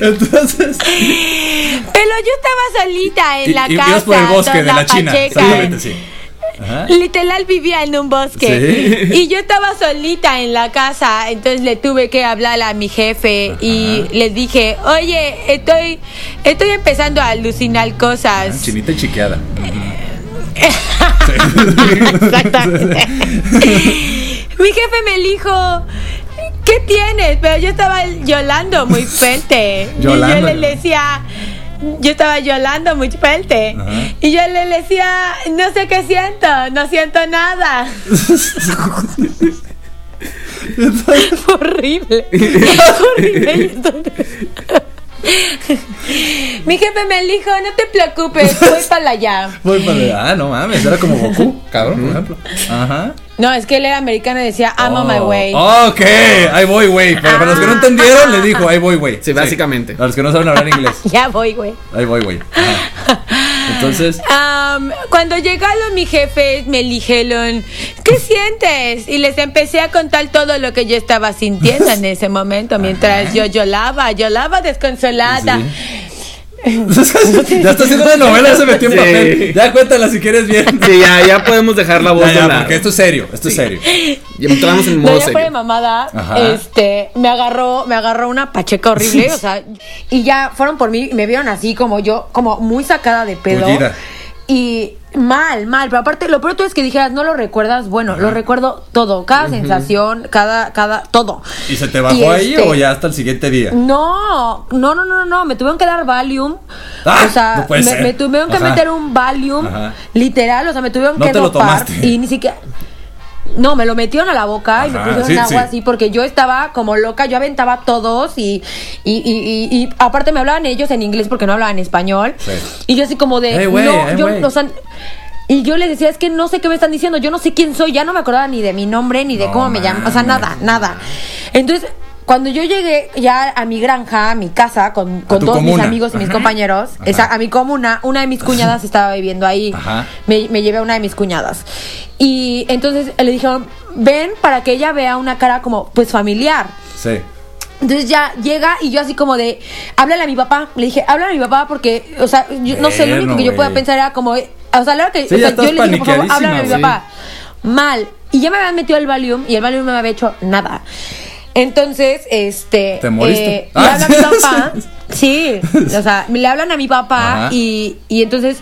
Entonces. Pero yo estaba solita en y- la y casa. por el bosque de toda la China. pacheca. Exactamente, sí. Ajá. Literal vivía en un bosque Sí. y yo estaba solita en la casa, entonces le tuve que hablar a mi jefe y le dije, oye, estoy, estoy empezando a alucinar cosas. Chinita y chiqueada. Exactamente. mi jefe me dijo, ¿qué tienes? Pero yo estaba llorando muy fuerte. Y yo le decía, yo estaba llorando muy fuerte. Ajá. Y yo le decía, no sé qué siento, no siento nada. (laughs) Fue horrible. (laughs) Horrible. Mi jefe me dijo, no te preocupes, voy para allá. Voy para. Ah, no mames, era como Goku, cabrón, por ejemplo. Ajá. No, es que él era americano y decía, I'm on my Oh, way. Ok, ahí voy, güey. Pero para los que no entendieron, le dijo, ahí voy, güey. Sí, básicamente. Para los que no saben hablar inglés, (laughs) Ya voy, güey. ahí voy, güey. (laughs) Entonces, Am, cuando llegaron mis jefes me dijeron, ¿qué (laughs) sientes? Y les empecé a contar todo lo que yo estaba sintiendo en ese momento, mientras yo lloraba, lloraba desconsolada. Ya está haciendo (laughs) una novela, se metió en Sí. papel. Ya cuéntala si quieres bien. Sí, ya, ya podemos dejar la voz Ya, ya, de la. porque esto es serio, esto es serio. Ya entramos en No, de serio. mamada, Ajá. este, me agarró, me agarró una pacheca horrible, (laughs) o sea, y ya fueron por mí y me vieron así como yo, como muy sacada de pedo. Tullida. Y mal, mal, pero aparte lo peor es que dijeras, no lo recuerdas, bueno, lo recuerdo todo, cada sensación, cada, cada, todo. ¿Y se te bajó Y ahí este- o ya hasta el siguiente día? No, no, no, no, no, me tuvieron que dar Valium. Ah, o sea, no me, tuvieron que Ajá. meter un Valium, Ajá. literal, o sea, me tuvieron No que dopar y ni siquiera no, me lo metieron a la boca y me pusieron sí, agua sí. así porque yo estaba como loca, yo aventaba a todos y, y, y, y- y aparte me hablaban ellos en inglés porque no hablaban español. Sí. Y yo así como de, Ey, güey, no, yo, güey. o sea, y yo les decía, es que no sé qué me están diciendo, yo no sé quién soy, ya no me acordaba ni de mi nombre, ni de No cómo me llaman, o sea, nada, nada. Entonces, cuando yo llegué ya a mi granja, a mi casa, con, todos mis amigos y mis Ajá. compañeros, esa- a mi comuna, una de mis cuñadas estaba viviendo ahí. Ajá. Me, me llevé a una de mis cuñadas. Y entonces le dijeron, ven para que ella vea una cara como, pues, familiar. Sí. Entonces ya llega y yo así como de, háblale a mi papá. Le dije, háblale a mi papá porque, o sea, yo, no sé, lo único que yo podía pensar era como, eh, o sea, la hora que Sí, o sea, yo le dije, por favor, háblale a mi sí. papá. Mal. Y ya me habían metido el Valium y el Valium no me había hecho nada. Entonces, este. ¿Te moriste? eh, Ah, le habla a mi (laughs) papá. Sí, o sea, le hablan a mi papá y, y entonces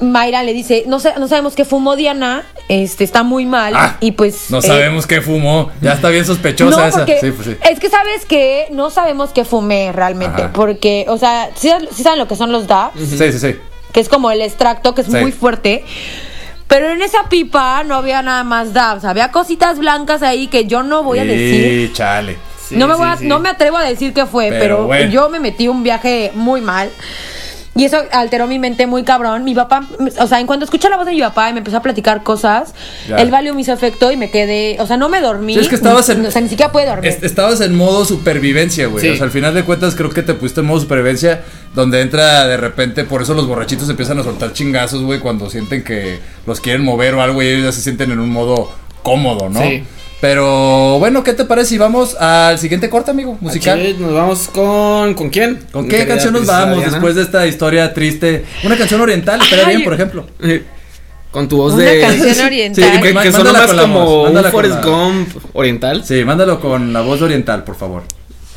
Mayra le dice: no, sé, no sabemos qué fumó Diana, este, está muy mal. Ah, y pues. No eh, sabemos qué fumó. Ya está bien sospechosa no, esa. Sí, pues sí. es que sabes que no sabemos qué fumé realmente, Ajá. porque, o sea, sí, saben lo que son los DAPs, Sí, sí, sí. que es como el extracto que es muy fuerte. Pero en esa pipa no había nada más DAPs, había cositas blancas ahí que yo no voy a decir. Sí, chale. Sí, no me sí, voy a- no me atrevo a decir qué fue, Pero pero, bueno. yo me metí un viaje muy mal. Y eso alteró mi mente muy cabrón. Mi papá, o sea, en cuanto escuché la voz de mi papá y me empezó a platicar cosas, Ya. el Valium me hizo efecto y me quedé, o sea, no me dormí. Sí, es que estabas en- O sea, ni siquiera pude dormir. Est- Estabas en modo supervivencia, güey. Sí. O sea, al final de cuentas creo que te pusiste en modo supervivencia donde entra de repente, por eso los borrachitos empiezan a soltar chingazos, güey, cuando sienten que los quieren mover o algo y ellos ya se sienten en un modo cómodo, ¿no? Sí. Pero bueno, ¿qué te parece si vamos al siguiente corte, amigo, musical? Así es, Nos vamos con. ¿Con quién? ¿Con qué canción nos vamos Diana. después de esta historia triste? Una canción oriental, estaría Ay, bien, por ejemplo. (laughs) Con tu voz Una de. canción oriental. (laughs) Sí, que, que mándala más con la voz, como un Forrest la- Gump oriental. Sí, mándalo con la voz oriental, por favor.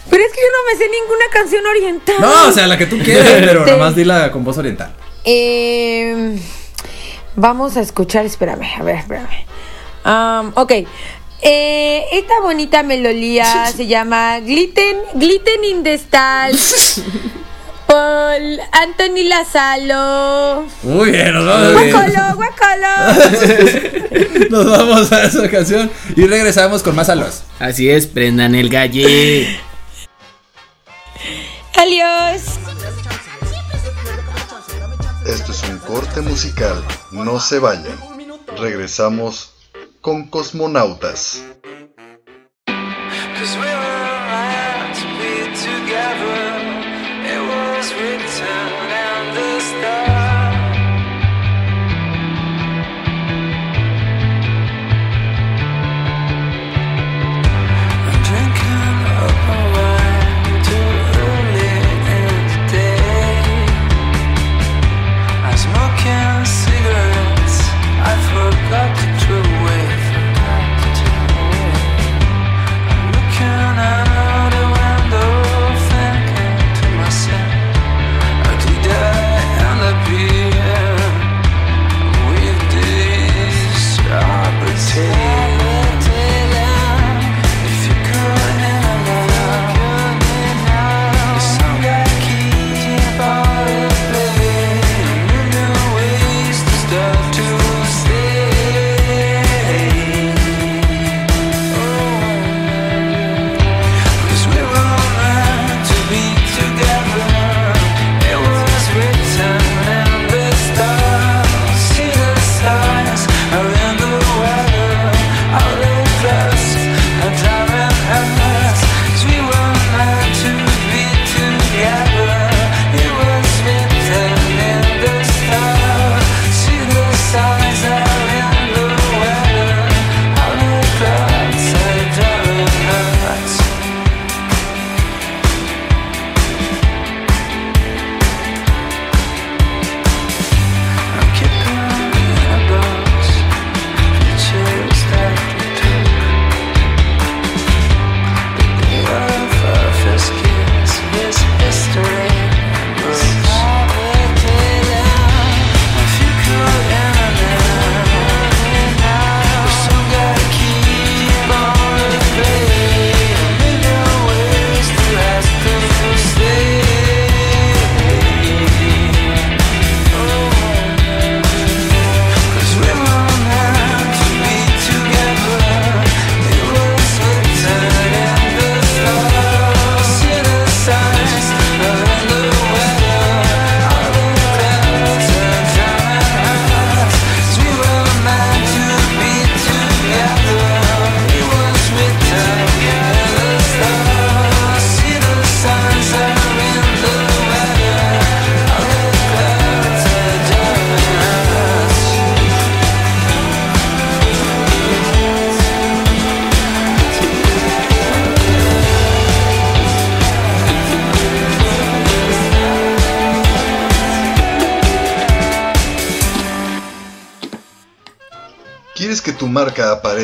Pero es que yo no me sé ninguna canción oriental. No, o sea, la que tú quieras, (laughs) pero nada más dila con voz oriental. Eh, vamos a escuchar, espérame, a ver, espérame. Am, ok. Eh, esta bonita melodía (laughs) se llama Glitten, Glitten in the Stars. (laughs) Paul Anthony Lazalo. Muy bien, nos vamos. Guacolo, guacolo. (laughs) Nos vamos a esa canción y regresamos con más alos. Así es, prendan el galle. Adiós. Esto es un corte musical. No se vayan. Regresamos con Cosmonautas.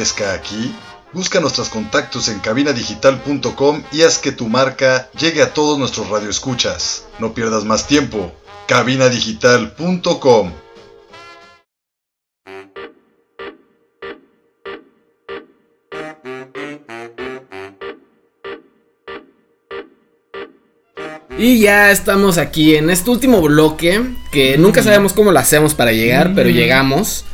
Aparezca aquí? Busca nuestros contactos en cabinadigital.com y haz que tu marca llegue a todos nuestros radioescuchas. No pierdas más tiempo. cabinadigital.com Y ya estamos aquí en este último bloque que nunca sabemos cómo lo hacemos para llegar, pero llegamos.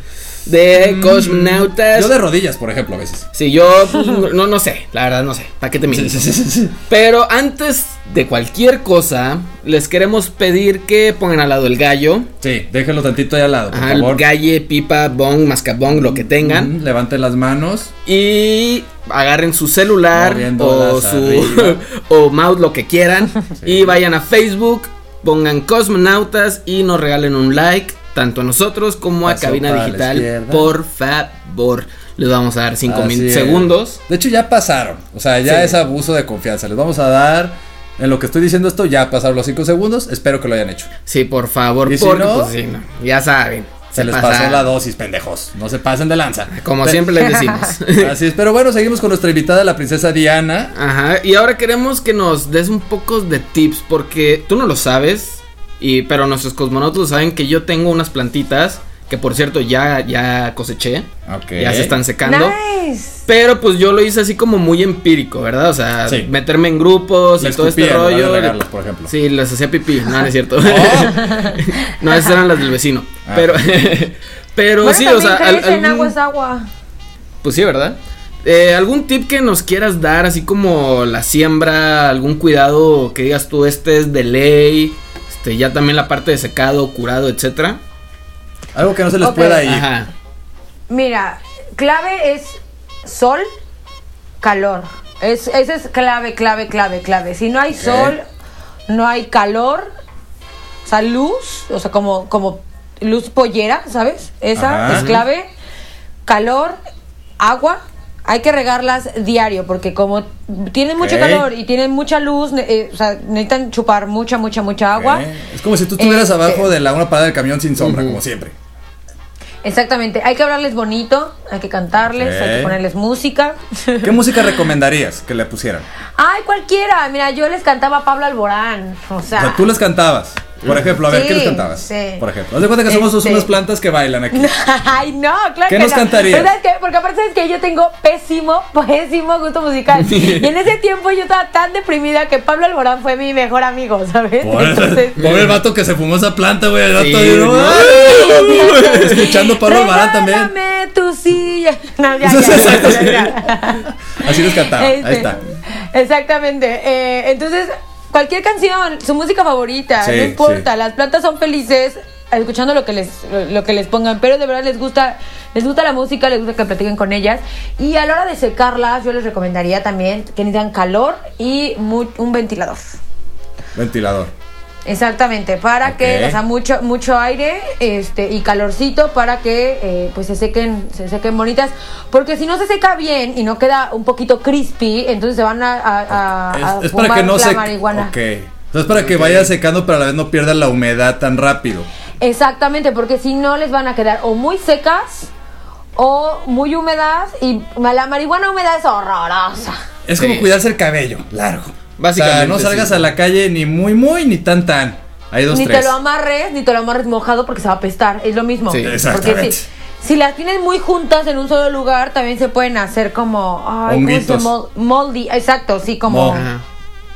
De cosmonautas. Yo de rodillas, por ejemplo, a veces. Sí, yo pues, (laughs) no, no sé, la verdad no sé, ¿para qué te miento? Sí, sí, sí. Pero antes de cualquier cosa, les queremos pedir que pongan al lado el gallo, Sí, déjenlo tantito ahí al lado, por ajá, favor. galle, pipa, bong, mascabong, lo que tengan. Mm, Levanten las manos. Y agarren su celular o su (laughs) o mouse lo que quieran (laughs) y vayan a Facebook, pongan cosmonautas y nos regalen un like tanto a nosotros como a Cabina Digital, por favor. Les vamos a dar 5 Así es. segundos. De hecho, ya pasaron. O sea, ya Sí. es abuso de confianza. Les vamos a dar. En lo que estoy diciendo esto, ya pasaron los 5 segundos. Espero que lo hayan hecho. Sí, por favor, Y si porque no, pues, sí, no, ya saben. Se, les pasó la dosis, pendejos. No se pasen de lanza. Como siempre les decimos. (laughs) Así es. Pero bueno, seguimos con nuestra invitada, la princesa Diana. Ajá, y ahora queremos que nos des un poco de tips porque tú no lo sabes, y pero nuestros cosmonautas saben que yo tengo unas plantitas que por cierto ya ya coseché, ya se están secando. Nice. Pero pues yo lo hice así como muy empírico, ¿verdad? O sea, Sí. meterme en grupos y todo este de rollo. regarlos, por ejemplo. Sí, les hacía pipí, no, no es cierto. (laughs) no, esas eran las del vecino. Ah. Pero (laughs) pero Bueno, sí, o sea, al- crece en algún- agua es agua. pues sí, ¿verdad? Eh, ¿Algún tip que nos quieras dar, así como la siembra, algún cuidado que digas tú, este es de ley, este, ya también la parte de secado, curado, etcétera? Algo que no se les pueda ir. Ajá. Mira, clave es sol, calor. Es, ese es clave, clave, clave, clave. Si no hay sol, no hay calor, o sea, luz, o sea, como, como luz pollera, ¿sabes? Esa Ajá. es clave. Calor, agua. Hay que regarlas diario porque como tienen mucho calor y tienen mucha luz, eh, o sea, necesitan chupar mucha, mucha, mucha agua. Es como si tú estuvieras Este- abajo de la una parada del camión sin sombra, como siempre. Exactamente, hay que hablarles bonito, hay que cantarles, hay que ponerles música. ¿Qué música (laughs) recomendarías que le pusieran? Ay, cualquiera. Mira, yo les cantaba a Pablo Alborán. O sea. O sea, tú les cantabas. Por ejemplo, a ver, ¿qué les Sí, cantabas? sí. Por ejemplo, haz de cuenta que somos Este- unas plantas que bailan aquí. (laughs) Ay, no, claro ¿Qué que nos no. cantarías? ¿sabes qué? Porque aparte sabes que yo tengo pésimo, (laughs) pésimo gusto musical. y en ese tiempo yo estaba tan deprimida que Pablo Alborán fue mi mejor amigo, ¿sabes? Entonces. Pobre el vato que se fumó esa planta, güey. el Sí. (laughs) Escuchando Pablo Alborán también. Tu silla. No, ya, ya, ya, ya, ya. Así les cantaba. Ahí Este, está. Exactamente. eh, entonces, cualquier canción, su música favorita, Sí, no importa. sí. Las plantas son felices escuchando lo que les lo que les pongan, pero de verdad les gusta les gusta la música, les gusta que platiquen con ellas y a la hora de secarlas yo les recomendaría también que necesitan calor y un ventilador. Ventilador. Exactamente, para que, o sea, mucho, mucho aire, este, y calorcito para que eh, pues se sequen, se sequen bonitas. Porque si no se seca bien y no queda un poquito crispy, entonces se van a, a- a- a Es, es para fumar que no la se. marihuana. Entonces, para que vaya secando, pero a la vez no pierda la humedad tan rápido. Exactamente, porque si no les van a quedar o muy secas o muy húmedas y la marihuana húmeda es horrorosa. Es como Sí. cuidarse el cabello, largo. Básicamente, O sea, no salgas sí. a la calle ni muy, muy, ni tan, tan. Hay dos, ni tres. te lo amarres, ni te lo amarres mojado porque se va a apestar, es lo mismo. Sí, Porque exactamente. si, si las tienes muy juntas en un solo lugar, también se pueden hacer como ay, ¿cómo se Honguitos. llama? Mol- moldy, exacto, sí, como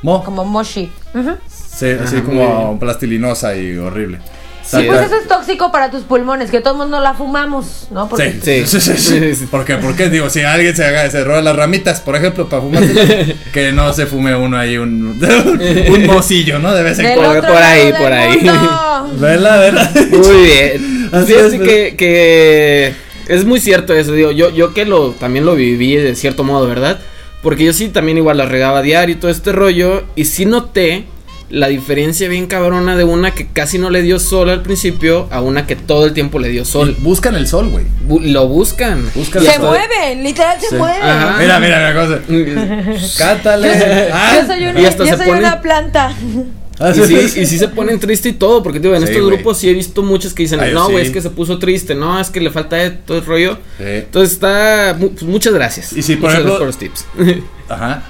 Mo. Como moshi. Ujú. Sí, así como plastilinosa y horrible. Sí, pues eso es tóxico para tus pulmones, que todo el mundo la fumamos, ¿no? Porque Sí, sí, sí, sí, sí. ¿Por qué? ¿Por qué? Digo, si alguien se haga, se roba las ramitas, por ejemplo, para fumar, (laughs) que no se fume uno ahí un, (laughs) un mocillo, ¿no? De vez en cuando. por ahí, por ahí. (laughs) Vela, vela. Muy bien. Así pues. que, que es muy cierto eso, digo, yo, yo que lo también lo viví de cierto modo, ¿verdad? Porque yo sí también igual la regaba diario y todo este rollo, y sí noté la diferencia bien cabrona de una que casi no le dio sol al principio a una que todo el tiempo le dio sol. Buscan el sol, güey. Bu- lo buscan. Buscan Se sol. mueven, literal se Sí. mueven. Ajá. Mira, mira, mira, cosa. (laughs) Cátale. Ah, Yo soy una, Y hasta yo se soy pone- una planta. Ah, Y sí, y sí se ponen triste y todo, porque digo, en Sí, estos grupos sí he visto muchos que dicen, Ay, no, güey, sí. es que se puso triste, no, es que le falta todo el rollo. Sí. Entonces está, mu- pues, muchas gracias. Y si, por Muchas ejemplo- gracias por los tips. (laughs) Ajá.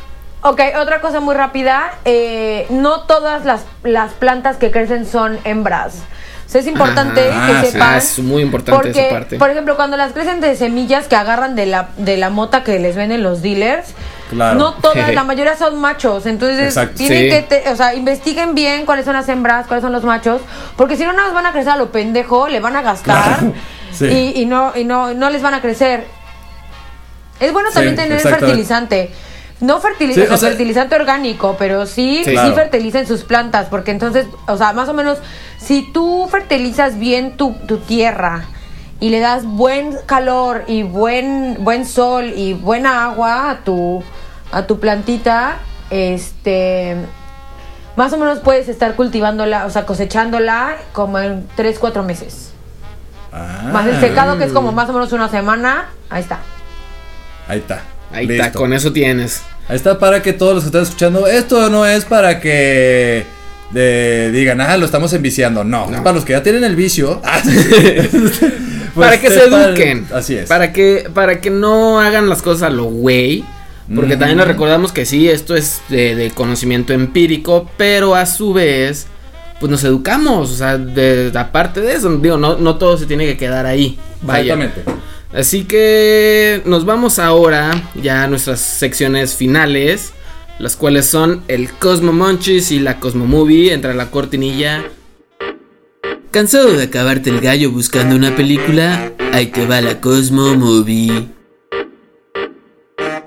Ok, otra cosa muy rápida. eh, no todas las, las plantas que crecen son hembras. O sea, es importante Ah, que sí. sepan. Ah, es muy importante porque, esa parte. Por ejemplo, cuando las crecen de semillas que agarran de la, de la mota que les venden los dealers, Claro. no todas, (laughs) la mayoría son machos. Entonces, Exacto. tienen Sí. que, te- o sea, investiguen bien cuáles son las hembras, cuáles son los machos, porque si no, nada más van a crecer a lo pendejo, le van a gastar Claro. (laughs) Sí. y, y no, y no, no les van a crecer. Es bueno Sí, también tener fertilizante. No fertili- Sí, o sea- fertilizante orgánico, pero sí, Sí. sí, Claro. fertilicen sus plantas, porque entonces, o sea, más o menos, si tú fertilizas bien tu, tu tierra y le das buen calor y buen, buen sol y buena agua a tu, a tu plantita, este, más o menos puedes estar cultivándola, o sea, cosechándola como en 3, 4 meses. Ah, Más el secado, que es como más o menos una semana, ahí está. Ahí está. Ahí Listo. está, con eso tienes. Ahí está para que todos los que están escuchando, esto no es para que de- digan, ah, lo estamos enviciando. No, es para los que ya tienen el vicio. (laughs) Ah, (laughs) pues, para que se eduquen. Así es. Para que, para que no hagan las cosas a lo güey. Porque también les recordamos que sí, esto es de, de conocimiento empírico, pero a su vez, pues nos educamos. O sea, de, aparte de eso, digo, no, no todo se tiene que quedar ahí. Vaya. Exactamente. Así que nos vamos ahora ya a nuestras secciones finales, las cuales son el Cosmo Monchis y la Cosmo Movie, entre la cortinilla. ¿Cansado de acabarte el gallo buscando una película? Ahí te va la Cosmo Movie.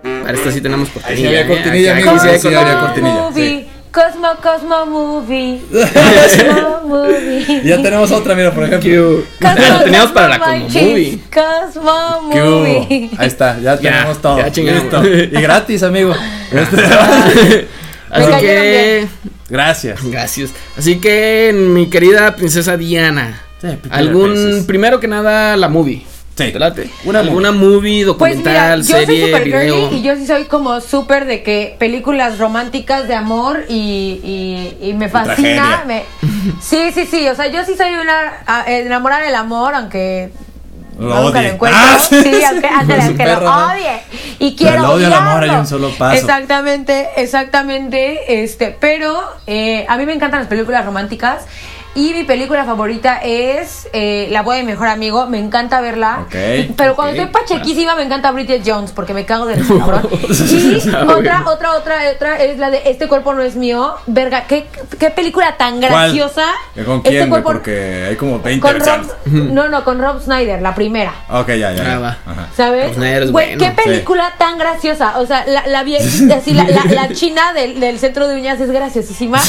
Para esta sí tenemos Ahí sí cortinilla. había ¿eh? cortinilla, sí había cortinilla. cortinilla. Cosmo, Cosmo Movie. (laughs) Cosmo Movie. Ya tenemos otra, mira, por ejemplo. Ya lo teníamos para la Cosmo Cosmo Movie. Cosmo. Movie. Ahí está, ya tenemos todo. ya. Listo. Y gratis, amigo. (laughs) Este- Así que. Gracias. Gracias. Así que, mi querida princesa Diana. Sí, algún. princesa. Primero que nada, la movie. Sí. ¿Te late? Una ¿Alguna movie, Pues mira, documental, yo soy serie, super video? girly y yo sí soy como súper de que películas románticas de amor y, y, y me fascina. Me, sí, sí, sí. O sea, yo sí soy una enamorada del amor, aunque Lo nunca odie. lo encuentro. Ah, sí, sí, aunque, lo odie. Y quiero el odio al amor hay un solo paso. Exactamente, exactamente. Este, pero eh, a mí me encantan las películas románticas. Y mi película favorita es eh, La boda de mi mejor amigo. Me encanta verla. Ok, Pero cuando estoy pachequísima me encanta Bridget Jones porque me cago de risa, (laughs) cabrón. (laughs) Y Ah, otra, otra, otra, otra es la de Este cuerpo no es mío. Verga, qué, qué película tan graciosa. ¿Cuál? ¿Con Este quién, güey? cuerpo- Porque hay como 20 con Rob, versiones. no, no, con Rob Snyder, la primera. Ok, ya, ya. Ah, va. Ajá. ¿Sabes? Rob Snyder es Güey, bueno, qué película tan graciosa. O sea, la, la, vie- (laughs) así, la, la, la china del, del centro de uñas es graciosísima.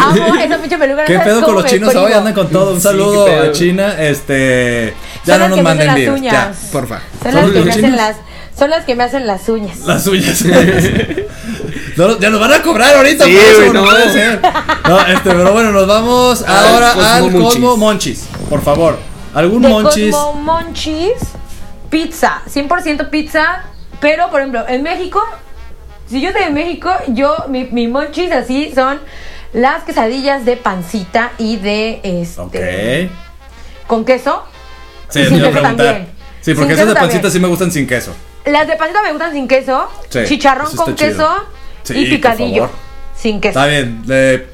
Amo esa pinche película. ¿Qué ¿sabes pedo con los me chinos? Hoy andan con todo. Un saludo a China. Este. Ya Son no las nos que manden las virus. Ya, uñas. porfa. Son las ¿Son que los me hacen las, son las que me hacen las uñas. Las uñas. (laughs) No, ya nos van a cobrar ahorita. Sí, por eso, no. no. puede ser. No, este, pero bueno, nos vamos ahora Cosmo al Monchis. Cosmo Monchis. Por favor. ¿Algún de Monchis? Cosmo Monchis, pizza, 100% pizza, pero por ejemplo, en México, si yo soy de México, yo, mi, mi Monchis así son las quesadillas de pancita y de este Ok. con queso. Sí, y sin queso también. Sí, porque Sin esas de pancita también. sí me gustan sin queso. Las de pancita me gustan sin queso, Sí, chicharrón con chido. queso Sí, y por picadillo favor. sin queso. Está bien,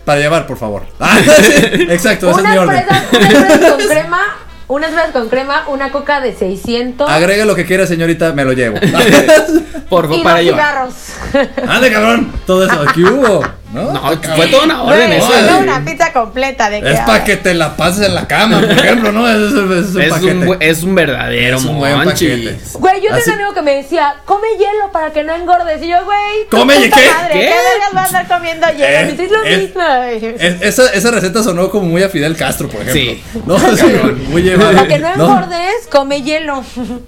para llevar, por favor. (laughs) Ah, sí, exacto, ese es mi Unas orden. fresas, unas fresas con (laughs) crema, unas fresas con crema, una coca de 600 Agregue lo que quiera, señorita, me lo llevo. (laughs) Por favor, dos para llevar. cigarros. Ande, cabrón. Todo eso. ¿Qué hubo? ¿No? No, fue toda una orden Güey, eso. No, una pizza completa de Es para que te la pases en la cama, por ejemplo, ¿no? Es, es- es un Es un, es un verdadero Es un buen paquete. Güey, yo tenía un amigo que me decía, come hielo para que no engordes. Y yo, güey, ¿Come puta qué? Madre, ¿Qué? ¿Qué vergas vas a andar comiendo hielo? Eh, lo es- mismo. Es- esa, esa receta sonó como muy a Fidel Castro, por ejemplo. Sí. (laughs) No, Sí, muy. Para que no No, engordes, come hielo.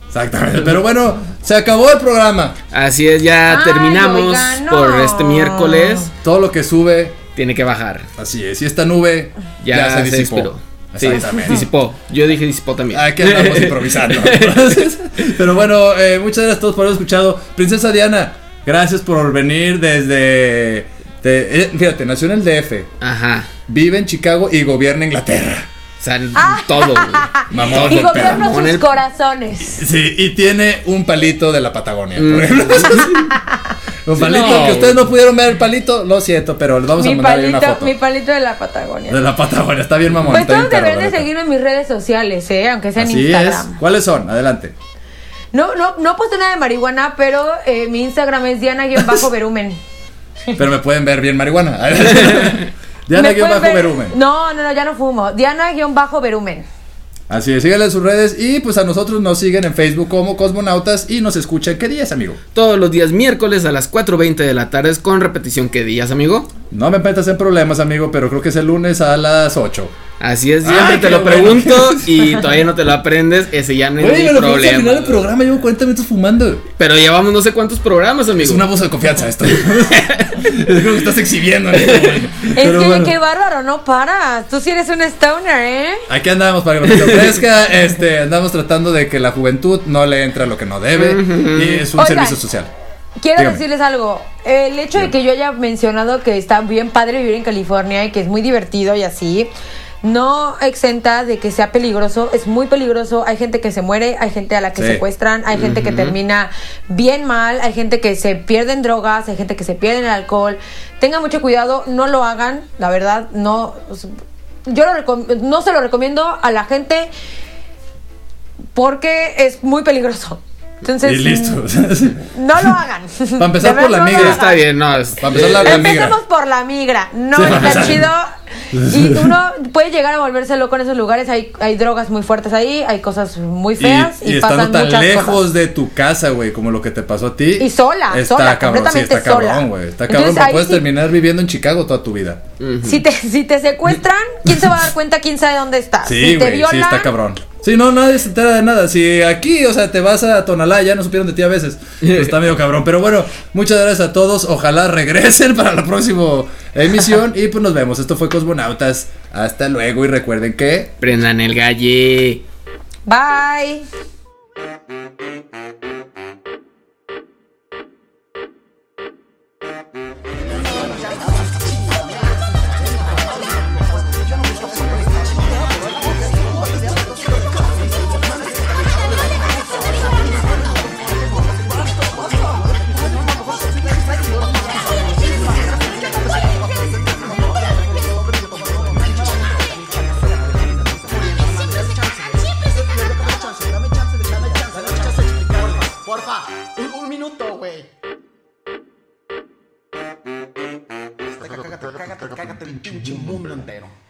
Exactamente. Pero bueno, se acabó el programa. Así es, ya Ay, terminamos oiga, no. por este miércoles. Todo lo que sube, Tiene que bajar. así es. Y esta nube ya, Ya, se se disipó. despedó. Sí, Exactamente. disipó. Yo dije disipó también. Aquí andamos (laughs) improvisando. (laughs) Pero bueno, eh, muchas gracias a todos por haber escuchado. Princesa Diana, gracias por venir desde. de- eh, fíjate, nació en el DF. Ajá. vive en Chicago y gobierna Inglaterra. O sea, todo, güey. (laughs) Mamón Ah. Y gobierna sus el- corazones. Sí, y tiene un palito de la Patagonia, Mm. por un palito no. que ustedes no pudieron ver el palito, lo siento, pero les vamos a Mi mandar ahí una palito, foto. mi palito de la Patagonia. De la Patagonia, está bien mamón. Pues todos deberían de seguirme en mis redes sociales, ¿eh? Aunque sea en Así es. Instagram. ¿Cuáles son? Adelante. No, no, no posté nada de marihuana, pero eh, mi Instagram es Diana-Verumen. (laughs) Pero me pueden ver bien marihuana. (laughs) Diana Me guion pueden bajo ver- verumen. No, no, no, ya no fumo. Diana-Verumen. Así es, síganle en sus redes y pues a nosotros nos siguen en Facebook como Cosmonautas y nos escuchan. ¿Qué días, amigo? Todos los días miércoles a las 4.20 de la tarde con repetición. ¿Qué días, amigo? No me metas en problemas, amigo, pero creo que es el lunes a las 8. Así es, siempre Ay, te lo bueno. pregunto y (laughs) todavía no te lo aprendes. Ese ya no es mi puse al problema. final del programa, llevo 40 minutos fumando. Pero llevamos no sé cuántos programas, amigo. Es una voz de confianza esto. (laughs) Que estás exhibiendo. en momento. (laughs) Es Pero que bueno. qué bárbaro, no paras. Tú sí eres un stoner, ¿eh? Aquí andamos para que nos ofrezca. Este, andamos tratando de que la juventud no le entre lo que no debe. Y es un Oigan. servicio social. Quiero Dígame. decirles algo. El hecho de que yo haya mencionado que está bien padre vivir en California y que es muy divertido y así, no exenta de que sea peligroso. Es muy peligroso. Hay gente que se muere, hay gente a la que Sí. secuestran, hay gente que termina bien mal, hay gente que se pierde en drogas, hay gente que se pierde en el alcohol. Tengan mucho cuidado, no lo hagan, la verdad, no. Yo lo no se lo recomiendo a la gente porque es muy peligroso. Entonces, y listo. (laughs) no lo hagan. Para empezar por la no migra. Está bien, no. es- Para empezar la, la migra. Empecemos por la migra. No Sí, está chido. Y (laughs) uno puede llegar a volverse loco en esos lugares. Hay, hay drogas muy fuertes ahí, hay cosas muy Y, feas y, y pasan estando tan muchas lejos cosas. de tu casa, güey, como lo que te pasó a ti. Y sola, Está sola, cabrón, sí, está cabrón, güey. Está Entonces, cabrón, porque ahí puedes sí- terminar viviendo en Chicago toda tu vida. Si te, si te secuestran, ¿quién se va a dar cuenta? ¿Quién sabe dónde estás? Sí, si te güey, sí, violan, está cabrón. Sí, no, nadie se entera de nada. Si aquí, o sea, te vas a Tonalá, ya no supieron de ti a veces. Pues está medio cabrón. Pero bueno, muchas gracias a todos. Ojalá regresen (laughs) para la próxima emisión. Y pues nos vemos. Esto fue Cosmonautas. Hasta luego. Y recuerden que. Prendan el galle. Bye. Entero.